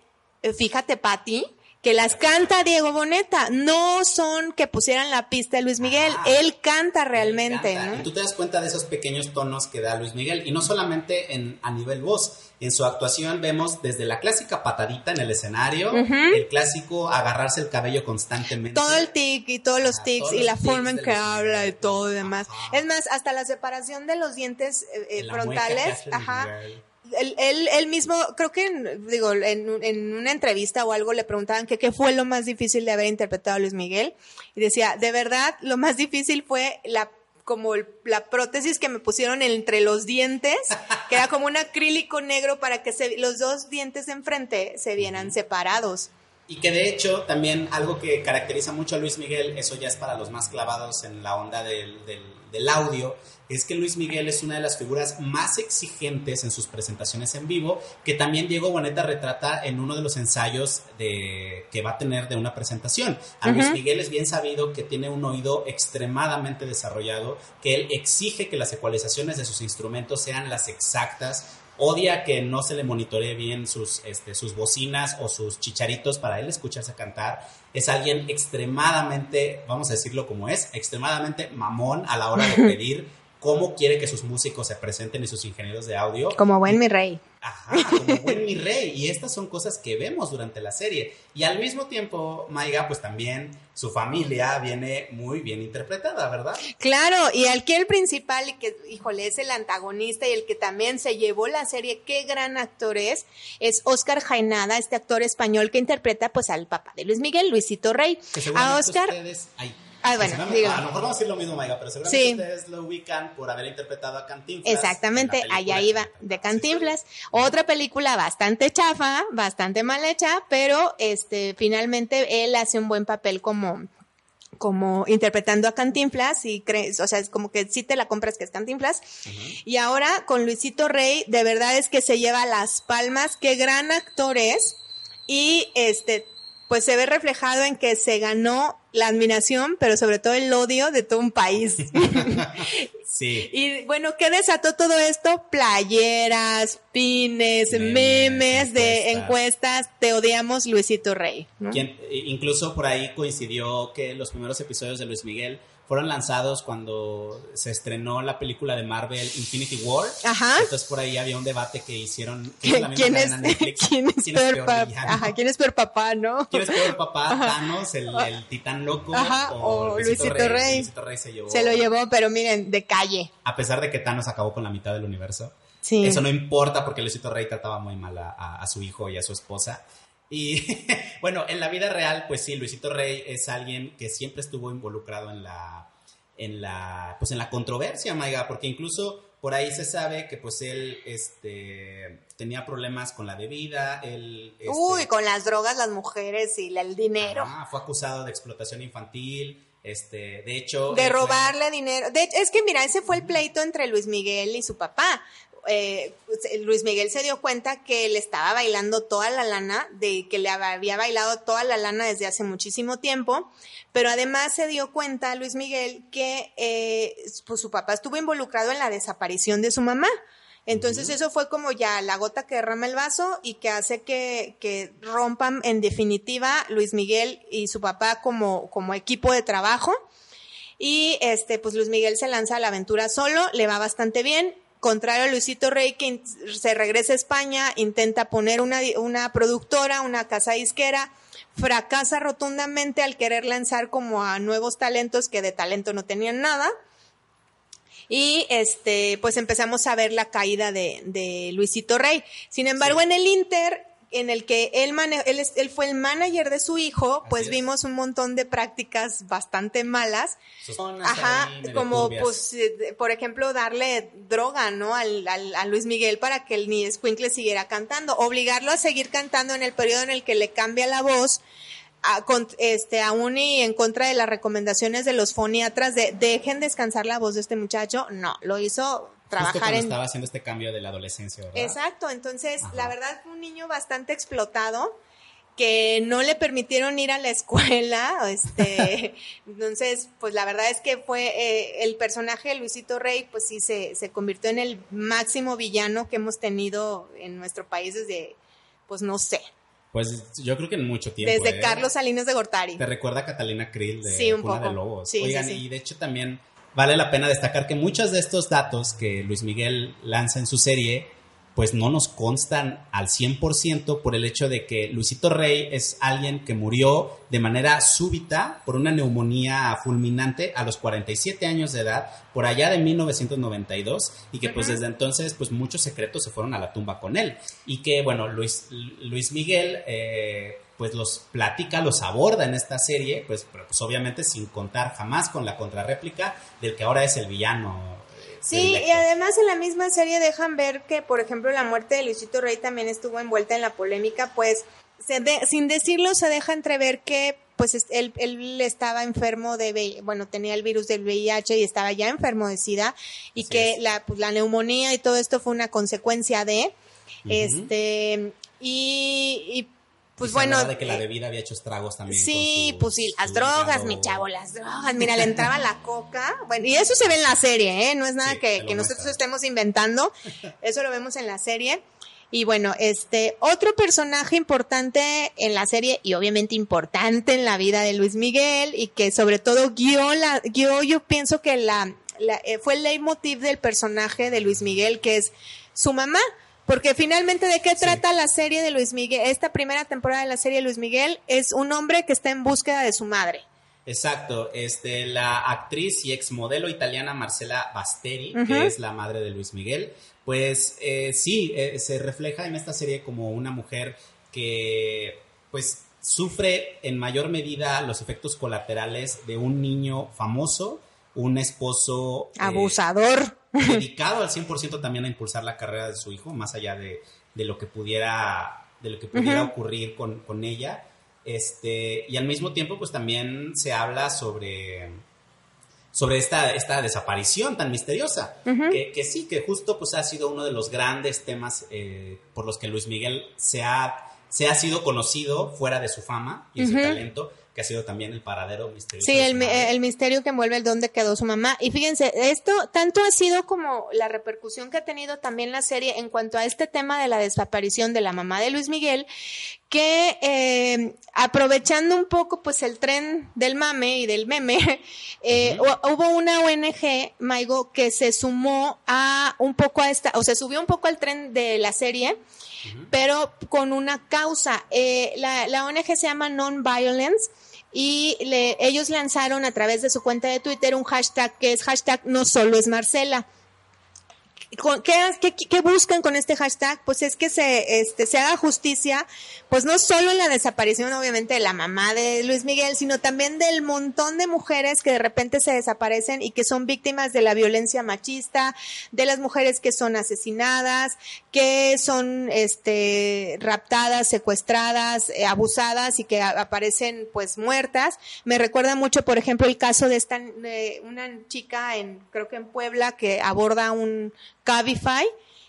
eh, fíjate Patti, que las canta Diego Boneta, no son que pusieran la pista de Luis Miguel, Ah, él canta realmente. Y tú te das cuenta de esos pequeños tonos que da Luis Miguel. Y no solamente en, a nivel voz. En su actuación vemos desde la clásica patadita en el escenario, el clásico agarrarse el cabello constantemente. todo el tic y todos los Ah, tics todos y los la forma en que habla y todo y demás. Ajá. Es más, hasta la separación de los dientes eh, eh, frontales, ajá. Él, él, él mismo, creo que, en- digo, en, en una entrevista o algo le preguntaban que qué fue lo más difícil de haber interpretado a Luis Miguel. Y decía, de verdad, lo más difícil fue la como el- la prótesis que me pusieron entre los dientes, que era como un acrílico negro para que se, los dos dientes de enfrente se vieran separados. Y que de hecho también algo que caracteriza mucho a Luis Miguel, eso ya es para los más clavados en la onda del, del, del audio, es que Luis Miguel es una de las figuras más exigentes en sus presentaciones en vivo, que también Diego Boneta retrata en uno de los ensayos de, que va a tener de una presentación. A Luis Miguel es bien sabido que tiene un oído extremadamente desarrollado, que él exige que las ecualizaciones de sus instrumentos sean las exactas, odia que no se le monitoree bien sus, este, sus bocinas o sus chicharitos para él escucharse cantar. Es alguien extremadamente, vamos a decirlo como es, extremadamente mamón a la hora de pedir cómo quiere que sus músicos se presenten y sus ingenieros de audio. Como buen mi rey. Ajá, como buen mi rey. Y estas son cosas que vemos durante la serie. Y al mismo tiempo, Maiga, pues también su familia viene muy bien interpretada, ¿verdad? Claro, y que el principal y que, híjole, es el antagonista y el que también se llevó la serie, qué gran actor es, es Oscar Jaenada, este actor español que interpreta pues al papá de Luis Miguel, Luisito Rey. Que A Oscar, ustedes. ay, Que bueno. A lo mejor vamos a decir lo mismo, Maiga, pero seguramente Sí. ustedes lo ubican por haber interpretado a Cantinflas. exactamente, allá iba, de Cantinflas. Otra película bastante chafa, bastante mal hecha, pero este, finalmente él hace un buen papel como como interpretando a Cantinflas y crees, o sea, es como que sí te la compras que es Cantinflas. Y ahora con Luisito Rey, de verdad es que se lleva las palmas, qué gran actor es. Y este, pues se ve reflejado en que se ganó la admiración, pero sobre todo el odio de todo un país. Sí. y bueno, ¿qué desató todo esto? Playeras, pines, Memes, memes, de encuestas. te odiamos Luisito Rey. ¿no? Quien- incluso por ahí coincidió que los primeros episodios de Luis Miguel fueron lanzados cuando se estrenó la película de Marvel Infinity War. Ajá. Entonces por ahí había un debate que hicieron. ¿Quién es, quién es peor papá? villano? Ajá, ¿quién es peor papá, no? ¿Quién es peor papá? Thanos, el, el titán loco. Ajá, o Luisito Rey. Luisito Rey se llevó. Se lo llevó, pero miren, de calle. A pesar de que Thanos acabó con la mitad del universo. Sí. Eso no importa porque Luisito Rey trataba muy mal a, a- a su hijo y a su esposa. Y bueno, en la vida real, pues sí, Luisito Rey es alguien que siempre estuvo involucrado en la, en la, pues en la controversia, Maiga, porque incluso por ahí se sabe que pues él, este, tenía problemas con la bebida, él, este, Uy, con las drogas, las mujeres y el dinero. fue acusado de explotación infantil, este, de hecho, De fue- robarle dinero. De hecho, es que mira, ese fue el pleito entre Luis Miguel y su papá. Eh, pues, Luis Miguel se dio cuenta que le estaba bailando toda la lana, de que le había bailado toda la lana desde hace muchísimo tiempo, pero además se dio cuenta Luis Miguel que eh, pues su papá estuvo involucrado en la desaparición de su mamá. Entonces eso fue como ya la gota que derrama el vaso y que hace que, que rompan en definitiva Luis Miguel y su papá como, como equipo de trabajo. Y este, pues Luis Miguel se lanza a la aventura solo, le va bastante bien. Contrario a Luisito Rey, que se regresa a España, intenta poner una, una productora, una casa disquera, fracasa rotundamente al querer lanzar como a nuevos talentos que de talento no tenían nada. Y este, pues empezamos a ver la caída de, de Luisito Rey. Sin embargo, en el Inter, en el que él, mane- él, es- él fue el manager de su hijo, pues es. vimos un montón de prácticas bastante malas. Zonas Ajá, como pues, eh, por ejemplo, darle droga, ¿no? Al, al- a Luis Miguel para que el ni Escuincle siguiera cantando, obligarlo a seguir cantando en el periodo en el que le cambia la voz, a, con- este, aún y en contra de las recomendaciones de los foniatras de dejen descansar la voz de este muchacho, no, lo hizo trabajar cuando en... estaba haciendo este cambio de la adolescencia, ¿verdad? Exacto, entonces Ajá. la verdad fue un niño bastante explotado que no le permitieron ir a la escuela, este, entonces pues la verdad es que fue eh, el personaje de Luisito Rey pues sí se, se convirtió en el máximo villano que hemos tenido en nuestro país desde pues no sé, Pues yo creo que en mucho tiempo. desde ¿eh? Carlos Salinas de Gortari. Te recuerda a Catalina Krill de Sí, un Cuna poco. de Lobos. Sí, sí, Oigan, sí. y de hecho también vale la pena destacar que muchos de estos datos que Luis Miguel lanza en su serie, pues no nos constan al 100% por el hecho de que Luisito Rey es alguien que murió de manera súbita por una neumonía fulminante a los 47 años de edad, por allá de 1992, y que pues desde entonces pues muchos secretos se fueron a la tumba con él. Y que bueno, Luis, Luis Miguel... eh, pues los platica, los aborda en esta serie, pues, pero, pues obviamente sin contar jamás con la contrarréplica del que ahora es el villano. eh, Sí, y además en la misma serie dejan ver que, por ejemplo, la muerte de Luisito Rey también estuvo envuelta en la polémica, pues se de- sin decirlo se deja entrever que pues es- él, él estaba enfermo de, bueno, tenía el virus del VIH y estaba ya enfermo de SIDA y Así que es. la, pues, la neumonía y todo esto fue una consecuencia de, este, y, y, pues Y bueno. de que la eh, bebida había hecho estragos también. Sí, su- pues sí, las drogas, mi chavo, las drogas. Mira, le entraba la coca. Bueno, y eso se ve en la serie, ¿eh? No es nada Sí, que, que nosotros estemos inventando. Eso lo vemos en la serie. Y bueno, este, otro personaje importante en la serie y obviamente importante en la vida de Luis Miguel y que sobre todo guió la, guió, yo pienso que la, la- eh, fue el leitmotiv del personaje de Luis Miguel, que es su mamá. Porque finalmente, ¿de qué trata la serie de Luis Miguel? Esta primera temporada de la serie de Luis Miguel es un hombre que está en búsqueda de su madre. Exacto, este, la actriz y exmodelo italiana Marcela Basteri, que es la madre de Luis Miguel, pues eh, sí, eh, se refleja en esta serie como una mujer que pues sufre en mayor medida los efectos colaterales de un niño famoso, un esposo eh, Abusador. dedicado al 100% también a impulsar la carrera de su hijo, más allá de, de lo que pudiera, de lo que pudiera ocurrir con, con ella. Este, y al mismo tiempo, pues también se habla sobre, sobre esta, esta desaparición tan misteriosa. Que, que sí, que justo pues ha sido uno de los grandes temas eh, por los que Luis Miguel se ha, se ha sido conocido fuera de su fama y de su talento, que ha sido también el paradero misterioso. Sí, su el, misterio que envuelve el dónde quedó su mamá. Y fíjense, esto tanto ha sido como la repercusión que ha tenido también la serie en cuanto a este tema de la desaparición de la mamá de Luis Miguel, que eh, aprovechando un poco pues el tren del mame y del meme, eh, hu- hubo una ONG, Maigo, que se sumó a un poco a esta, o se subió un poco al tren de la serie, pero con una causa. Eh, la, la ONG se llama Non-Violence y le- ellos lanzaron a través de su cuenta de Twitter un hashtag que es hashtag no solo es Marcela. ¿Qué, buscan con este hashtag? Pues es que se, este, se haga justicia, pues no solo en la desaparición, obviamente, de la mamá de Luis Miguel, sino también del montón de mujeres que de repente se desaparecen y que son víctimas de la violencia machista, de las mujeres que son asesinadas, que son, este, raptadas, secuestradas, eh, abusadas y que aparecen, pues, muertas. Me recuerda mucho, por ejemplo, el caso de esta, eh, una chica en, creo que en Puebla, que aborda un Cabify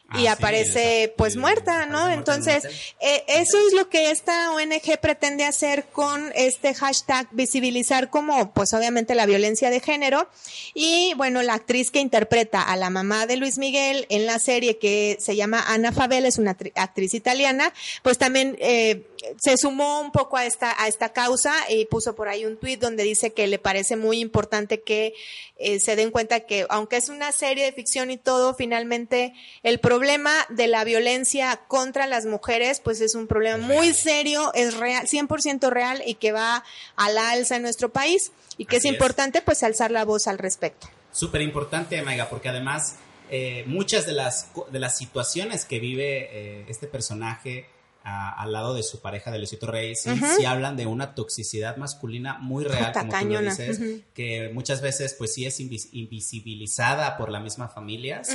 Ah, y sí, aparece pues muerta, ¿no? muerta Entonces, eh, eso es lo que esta ONG pretende hacer con este hashtag, visibilizar como, pues obviamente la violencia de género. Y bueno, la actriz que interpreta a la mamá de Luis Miguel en la serie que se llama Ana Fabel, es una tri- actriz italiana, pues también eh, se sumó un poco a esta, a esta causa y puso por ahí un tuit donde dice que le parece muy importante que eh, se den cuenta que aunque es una serie de ficción y todo, finalmente el problema de la violencia contra las mujeres pues es un problema muy serio, es real, 100% real y que va a la alza en nuestro país y que Así es es. importante pues alzar la voz al respecto. Súper importante, Maiga, porque además eh, muchas de las, de las situaciones que vive eh, este personaje a- al lado de su pareja de Luisito Rey, sí, sí hablan de una toxicidad masculina muy real, Puta como tú lo dices, ujú. que muchas veces pues sí es invis- invisibilizada por las mismas familias,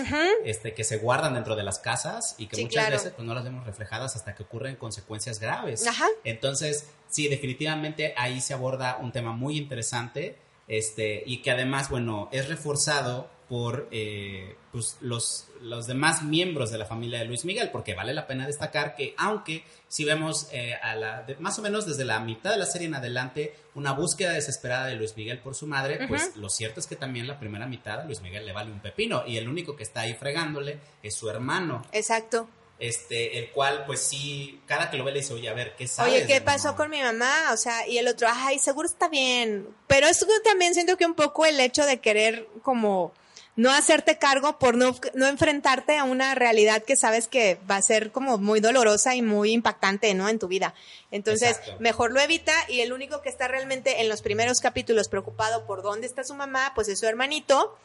este, que se guardan dentro de las casas y que Sí, muchas claro. veces pues no las vemos reflejadas hasta que ocurren consecuencias graves. Entonces, sí, definitivamente ahí se aborda un tema muy interesante este, y que además, bueno, es reforzado por eh, pues, los, los demás miembros de la familia de Luis Miguel, porque vale la pena destacar que aunque si vemos eh, a la, de- más o menos desde la mitad de la serie en adelante una búsqueda desesperada de Luis Miguel por su madre, pues lo cierto es que también la primera mitad a Luis Miguel le vale un pepino y el único que está ahí fregándole es su hermano, Exacto. este, el cual pues sí, cada que lo ve le dice, oye, a ver, ¿qué sabes? Oye, ¿qué pasó mamá?" con mi mamá? O sea, y el otro, ay, seguro está bien. Pero eso también siento que un poco el hecho de querer como no hacerte cargo por no, no enfrentarte a una realidad que sabes que va a ser como muy dolorosa y muy impactante, ¿no? En tu vida. Entonces, Exacto. mejor lo evita y el único que está realmente en los primeros capítulos preocupado por dónde está su mamá, pues es su hermanito.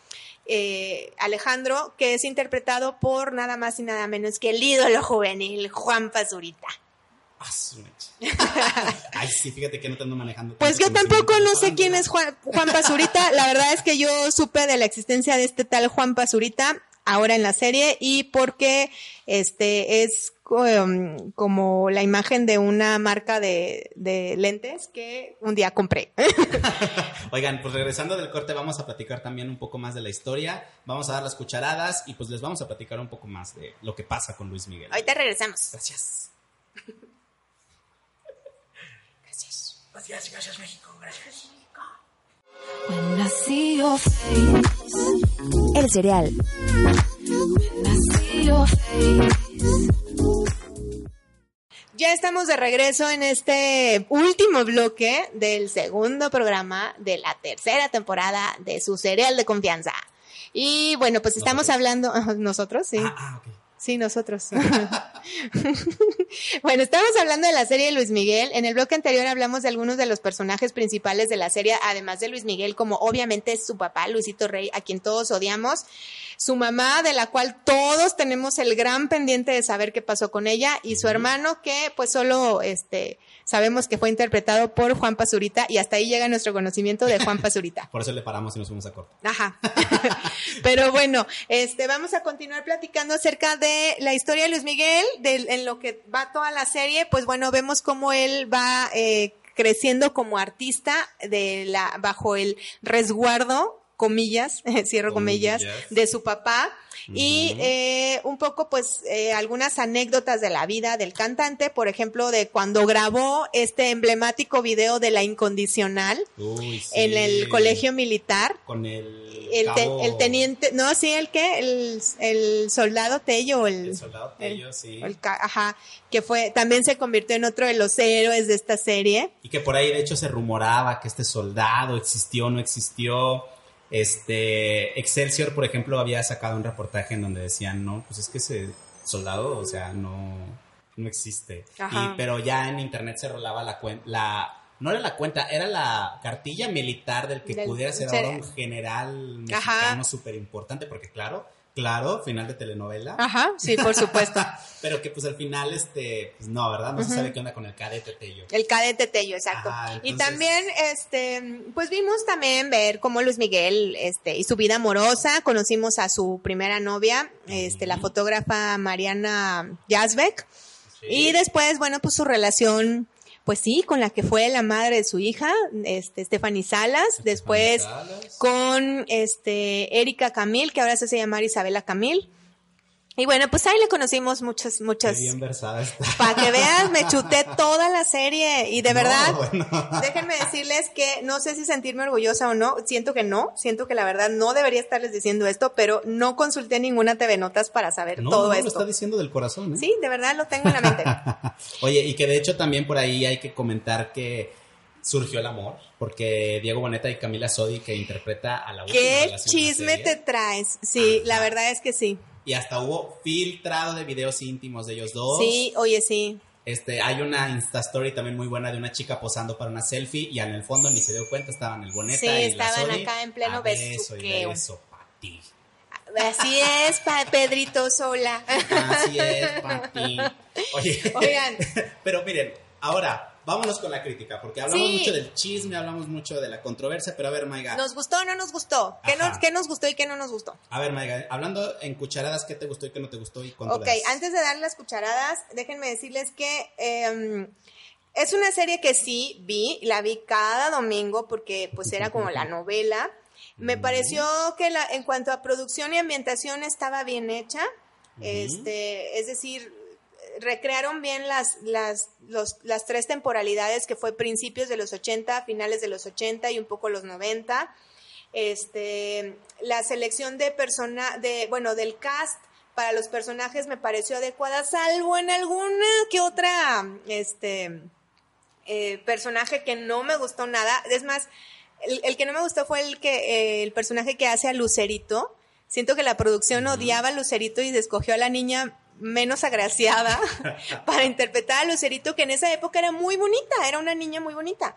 eh, Alejandro, que es interpretado por nada más y nada menos que el ídolo juvenil, Juan Pazurita. Ah, su mecha. Ay, sí, fíjate que no te ando manejando. Pues yo tampoco no sé quién es Juan, Juan Pazurita. La verdad es que yo supe de la existencia de este tal Juan Pazurita ahora en la serie y porque este es um, como la imagen de una marca de, de lentes que un día compré. Oigan, pues regresando del corte vamos a platicar también un poco más de la historia, vamos a dar las cucharadas y pues les vamos a platicar un poco más de lo que pasa con Luis Miguel. Ahorita regresamos. Gracias. I see your face, El cereal. Ya estamos de regreso en este último bloque del segundo programa de la tercera temporada de su serial de confianza. Y bueno, pues estamos hablando, nosotros, sí. Ah, ah, ok. Sí, nosotros. bueno, estamos hablando de la serie de Luis Miguel. En el bloque anterior hablamos de algunos de los personajes principales de la serie, además de Luis Miguel, como obviamente es su papá, Luisito Rey, a quien todos odiamos. Su mamá, de la cual todos tenemos el gran pendiente de saber qué pasó con ella, y su hermano, que pues solo este sabemos que fue interpretado por Juan Pazurita, y hasta ahí llega nuestro conocimiento de Juan Pazurita. Por eso le paramos y nos fuimos a corte. Ajá. Pero bueno, este, vamos a continuar platicando acerca de la historia de Luis Miguel, del- en lo que va toda la serie. Pues bueno, vemos cómo él va eh, creciendo como artista de la, bajo el resguardo, comillas, cierro comillas, Comillas. de su papá. Y eh, un poco, pues, eh, algunas anécdotas de la vida del cantante, por ejemplo, de cuando grabó este emblemático video de la incondicional Uy, sí. en el colegio militar Con el. el, te- cabo- el teniente, no, sí, el que, el, el soldado Tello, el, El soldado Tello, sí. ajá, que fue, también se convirtió en otro de los héroes de esta serie. Y que por ahí, de hecho, se rumoraba que este soldado existió o no existió. Este. Excelsior, por ejemplo, había sacado un reportaje en donde decían, no, pues es que ese soldado, o sea, no, no existe. Ajá. Y, pero ya en internet se rolaba la cuenta. La, no era la cuenta, era la cartilla militar del que Del- pudiera ser ahora un general mexicano súper importante, porque claro, claro, final de telenovela. Ajá, sí, por supuesto. Pero que pues al final, este, pues no, ¿verdad? No se sabe qué onda con el cadete Tello. El cadete Tello, exacto. Ajá, Y entonces- también, este, pues vimos también ver cómo Luis Miguel, este, y su vida amorosa. Conocimos a su primera novia, este, la fotógrafa Mariana Yazbek. Y después, bueno, pues su relación, pues sí, con la que fue la madre de su hija, este, Stephanie Salas. Después Salas. con este Erika Camil, que ahora se hace llamar Isabela Camil. Y bueno, pues ahí le conocimos muchas, Qué muchas. bien versada está. Para que veas, me chuté toda la serie y de No, verdad, bueno. déjenme decirles que no sé si sentirme orgullosa o no, siento que no, siento que la verdad no debería estarles diciendo esto, pero no consulté ninguna TV Notas para saber No, todo no, lo esto. está diciendo del corazón, ¿eh? Sí, de verdad lo tengo en la mente. Oye, y que de hecho también por ahí hay que comentar que surgió el amor, porque Diego Boneta y Camila Sodi, que interpreta a la última ¿Qué chisme te traes? Sí, la verdad es que sí. Y hasta hubo filtrado de videos íntimos de ellos dos. Sí, oye, sí. Este, hay una Insta Story también muy buena de una chica posando para una selfie y en el fondo ni se dio cuenta, estaban el Boneta Sí, y la estaban Sodi. acá en pleno besuqueo. beso pa' ti. Así es, pa Pedrito Sola. Así es, pa' ti. Oye, Oigan. pero miren, ahora vámonos con la crítica, porque hablamos Sí. mucho del chisme, hablamos mucho de la controversia, pero a ver, Maiga, ¿Nos gustó o no nos gustó? ¿Qué nos, qué nos gustó y qué no nos gustó? a ver, Maiga, hablando en cucharadas, ¿qué te gustó y qué no te gustó y cuánto Ok, das? antes de dar las cucharadas, déjenme decirles que eh, es una serie que sí vi, la vi cada domingo porque pues era como la novela. Me pareció que la, en cuanto a producción y ambientación estaba bien hecha. Este, es decir, recrearon bien las, las, los- las tres temporalidades que fue principios de los 80, finales de los 80 y un poco los 90. Este, la selección de persona, de, bueno, del cast para los personajes me pareció adecuada, salvo en alguna que otra, este, eh, personaje que no me gustó nada. Es más, el, el que no me gustó fue el que, eh, el personaje que hace a Lucerito. Siento que la producción odiaba a Lucerito y escogió a la niña menos agraciada para interpretar a Lucerito, que en esa época era muy bonita, era una niña muy bonita.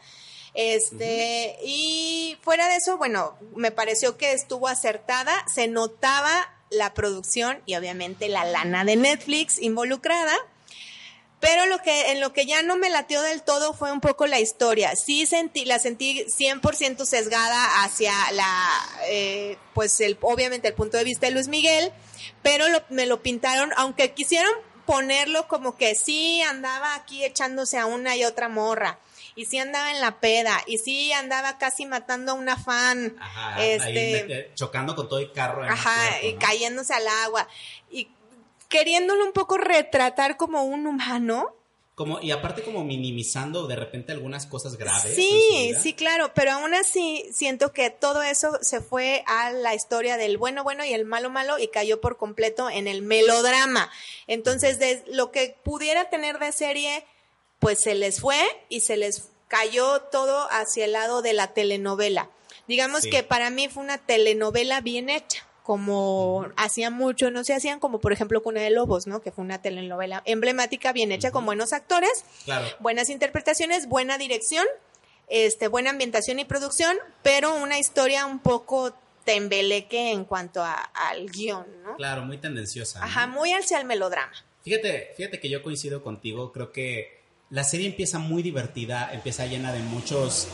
Este, y fuera de eso, bueno, me pareció que estuvo acertada, se notaba la producción y obviamente la lana de Netflix involucrada. Pero lo que, en lo que ya no me latió del todo fue un poco la historia. Sí sentí, la sentí 100% sesgada hacia la, eh, pues el, obviamente el punto de vista de Luis Miguel, pero lo- me lo pintaron, aunque quisieron ponerlo como que sí andaba aquí echándose a una y otra morra, y sí andaba en la peda, y sí andaba casi matando a una fan, Ajá, ahí este, mete- chocando con todo el carro. en el Ajá, y cayéndose al agua. Y queriéndolo un poco retratar como un humano. Como, y aparte como minimizando de repente algunas cosas graves. Sí, sí, claro, pero aún así siento que todo eso se fue a la historia del bueno, bueno y el malo, malo y cayó por completo en el melodrama. Entonces, de lo que pudiera tener de serie, pues se les fue y se les cayó todo hacia el lado de la telenovela. Digamos Sí. que para mí fue una telenovela bien hecha como hacían mucho, no se hacían como por ejemplo Cuna de Lobos, ¿no? Que fue una telenovela emblemática, bien hecha, con buenos actores, Claro. buenas interpretaciones, buena dirección, este, buena ambientación y producción, pero una historia un poco tembeleque en cuanto a- al guion, ¿no? Claro, muy tendenciosa. ¿no? Ajá, muy hacia el melodrama. Fíjate, fíjate que yo coincido contigo, creo que la serie empieza muy divertida, empieza llena de muchos,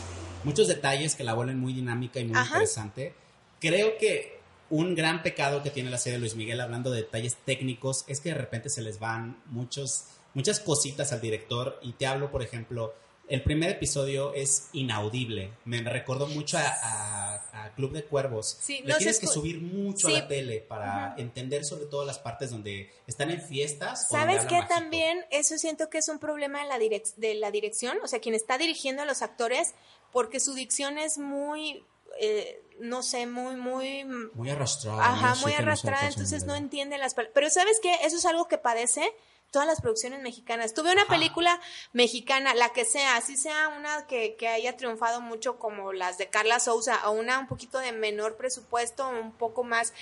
muchos detalles que la vuelven muy dinámica y muy Ajá. interesante. Creo que un gran pecado que tiene la serie de Luis Miguel hablando de detalles técnicos es que de repente se les van muchos, muchas cositas al director y te hablo, por ejemplo, el primer episodio es inaudible. Me recordó mucho a, a- a Club de Cuervos. Sí, Le no tienes que subir mucho Sí. a la tele para entender sobre todo las partes donde están en fiestas. ¿Sabes qué? También eso siento que es un problema de la, direc- de la dirección, o sea, quien está dirigiendo a los actores, porque su dicción es muy, eh, no sé, muy, muy... Muy arrastrada. Ajá, muy no arrastrada, entonces no entiende las palabras. Pero ¿sabes qué? Eso es algo que padece todas las producciones mexicanas. Tuve una Ajá. película mexicana, la que sea, así sea una que, que haya triunfado mucho como las de Carla Souza, o una un poquito de menor presupuesto, un poco más,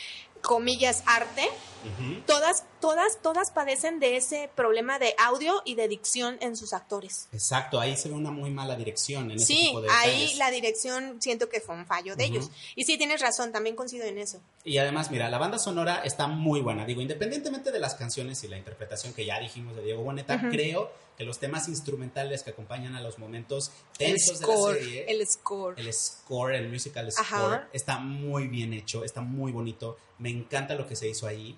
comillas, arte. Todas, todas, todas padecen de ese problema de audio y de dicción en sus actores. Exacto, ahí se ve una muy mala dirección en ese Sí, tipo de ahí detalles. la dirección siento que fue un fallo de Ujú. ellos. Y sí, tienes razón, también coincido en eso. Y además, mira, la banda sonora está muy buena. Digo, independientemente de las canciones y la interpretación que ya dijimos de Diego Boneta, creo que los temas instrumentales que acompañan a los momentos tensos de score, la serie, el score. el score, el musical Ajá. score, está muy bien hecho, está muy bonito. Me encanta lo que se hizo ahí.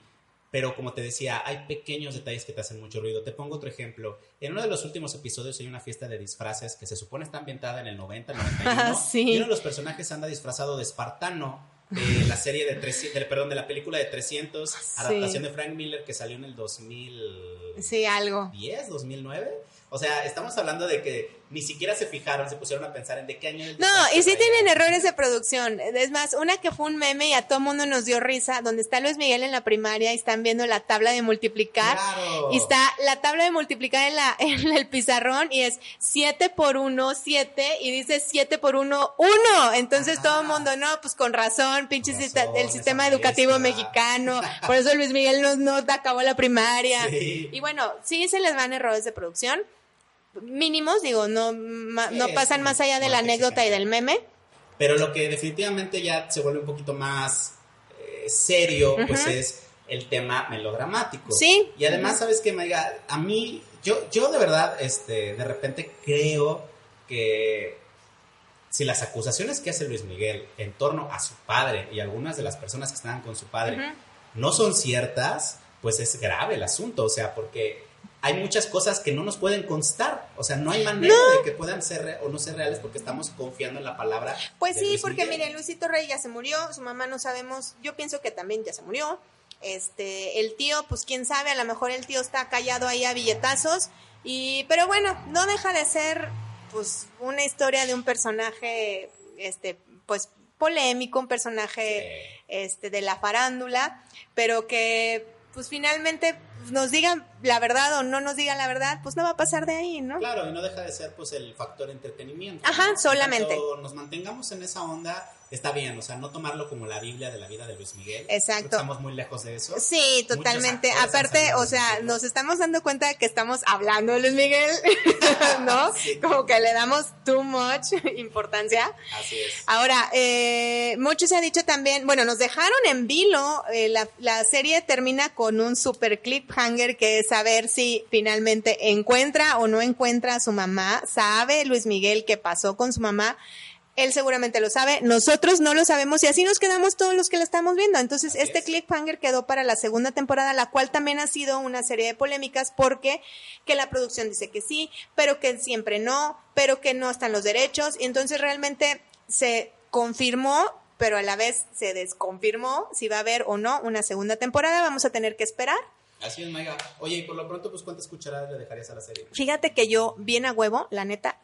Pero como te decía, hay pequeños detalles que te hacen mucho ruido. Te pongo otro ejemplo. En uno de los últimos episodios hay una fiesta de disfraces que se supone está ambientada en el 90, 91. Sí. Y uno de los personajes anda disfrazado de espartano. eh, la serie de 300, del- perdón, de la película de 300, adaptación de Frank Miller que salió en el 2010, Sí, algo. 2009. O sea, estamos hablando de que ni siquiera se fijaron, se pusieron a pensar en de qué año No, y sí tienen errores de producción. Es más, una que fue un meme y a todo mundo nos dio risa, donde está Luis Miguel en la primaria y están viendo la tabla de multiplicar. Claro. Y está la tabla de multiplicar en, la, en el pizarrón y es 7 por 1, 7 y dice 7 por 1, 1. Entonces todo el mundo, no, pues con razón, pinche Con sista- razón, el sistema educativo mexicano. Por eso Luis Miguel no, no acabó la primaria. Sí. Y bueno, sí se les van errores de producción. Mínimos, digo, no, ma- no pasan más allá de la anécdota y del meme. Pero lo que definitivamente ya se vuelve un poquito más eh, serio, pues es el tema melodramático. Sí. Y además, ¿sabes qué, Maiga? A mí, yo, yo de verdad, este, de repente creo que si las acusaciones que hace Luis Miguel en torno a su padre y algunas de las personas que estaban con su padre no son ciertas, pues es grave el asunto, o sea, porque hay muchas cosas que no nos pueden constar, o sea, no hay manera de que puedan ser o no ser reales porque estamos confiando en la palabra. Pues de sí, Luis porque Miguel. miren, Luisito Rey ya se murió, su mamá no sabemos, yo pienso que también ya se murió. Este, el tío, pues quién sabe, a lo mejor el tío está callado ahí a billetazos. Y, pero bueno, no deja de ser pues una historia de un personaje, este, pues polémico, un personaje este, de la farándula, pero que pues finalmente nos digan la verdad o no nos digan la verdad, pues no va a pasar de ahí, ¿no? Claro, y no deja de ser pues el factor entretenimiento. Ajá, ¿no? solamente. Cuando nos mantengamos en esa onda, está bien, o sea, no tomarlo como la Biblia de la vida de Luis Miguel. Exacto. Estamos muy lejos de eso. Sí, totalmente. Aparte, o sea, nos estamos dando cuenta de que estamos hablando de Luis Miguel, ¿no? Sí. Como que le damos too much importancia. Así es. Ahora, eh, mucho se ha dicho también, bueno, nos dejaron en vilo, eh, la, la serie termina con un super cliffhanger que es saber si finalmente encuentra o no encuentra a su mamá, sabe Luis Miguel qué pasó con su mamá. Él seguramente lo sabe, nosotros no lo sabemos y así nos quedamos todos los que la estamos viendo. Entonces, Así este es. cliffhanger quedó para la segunda temporada, la cual también ha sido una serie de polémicas porque que la producción dice que sí, pero que siempre no, pero que no están los derechos. Y entonces realmente se confirmó, pero a la vez se desconfirmó si va a haber o no una segunda temporada. Vamos a tener que esperar. Así es, Maiga. Oye, y por lo pronto, pues, ¿cuántas cucharadas le dejarías a la serie? Fíjate que yo, bien a huevo, la neta,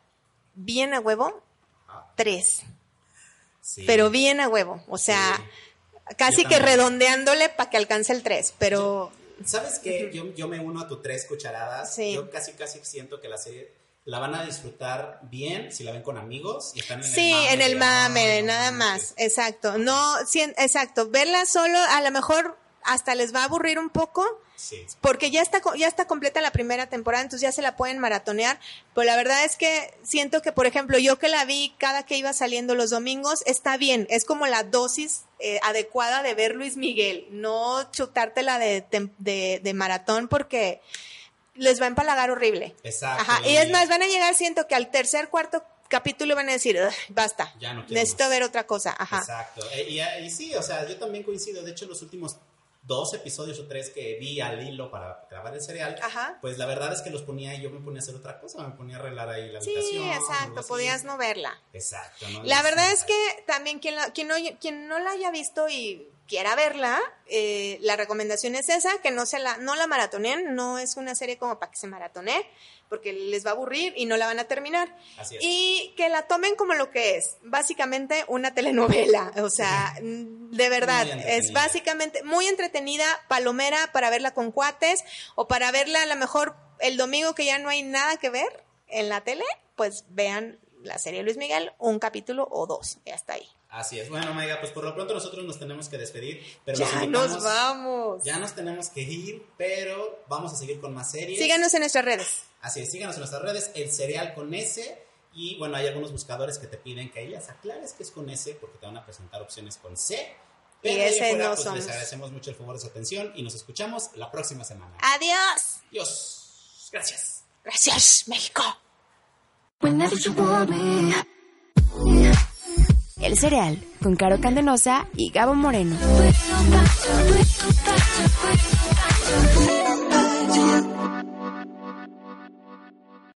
bien a huevo, Ah, tres. sí. Pero bien a huevo. O sea, Sí. casi que redondeándole para que alcance el tres. Pero ¿Sabes qué? Yo, yo me uno a tu tres cucharadas. Sí. Yo casi, casi siento que la serie la van a disfrutar bien si la ven con amigos y están en Sí, el mame. en el mame, "Ah, no nada manches". más. Exacto. No, sí, exacto. Verla solo, a lo mejor hasta les va a aburrir un poco, Sí. porque ya está, ya está completa la primera temporada, entonces ya se la pueden maratonear. Pero la verdad es que siento que, por ejemplo, yo que la vi cada que iba saliendo los domingos, está bien. Es como la dosis eh, adecuada de ver Luis Miguel. No chutártela de, de, de maratón porque les va a empalagar horrible. Exacto. Ajá, y es más, van a llegar, siento que al tercer, cuarto capítulo van a decir, "Ugh, basta, Ya no necesito más". ver otra cosa. Ajá. Exacto. E- Y, y sí, o sea, yo también coincido. De hecho, los últimos dos episodios o tres que vi al hilo para grabar el cereal, Ajá. pues la verdad es que los ponía y yo me ponía a hacer otra cosa, me ponía a arreglar ahí la Sí, habitación. o exacto, podías no verla. Exacto. ¿no? La verdad sí, es que también quien, la- quien, no, quien no la haya visto y quiera verla, eh, la recomendación es esa, que no se la, no la maratonen, no es una serie como para que se maratone, porque les va a aburrir y no la van a terminar. Así es. Y que la tomen como lo que es, básicamente una telenovela, o sea, de verdad, es básicamente muy entretenida, palomera para verla con cuates o para verla a lo mejor el domingo que ya no hay nada que ver en la tele, pues vean la serie Luis Miguel, un capítulo o dos, y hasta ahí. Así es. Bueno, Maiga, pues por lo pronto nosotros nos tenemos que despedir. Pero Ya nos vamos. Ya nos tenemos que ir, pero vamos a seguir con más series. Síganos en nuestras redes. Así es, síganos en nuestras redes, el cereal con S. Y bueno, hay algunos buscadores que te piden que ahí les aclares que es con S, porque te van a presentar opciones con C. Pero Y ese no pues, somos. les agradecemos mucho el favor de su atención y nos escuchamos la próxima semana. Adiós. Adiós. Gracias. Gracias, México. Cereal con Caro Candenosa y Gabo Moreno.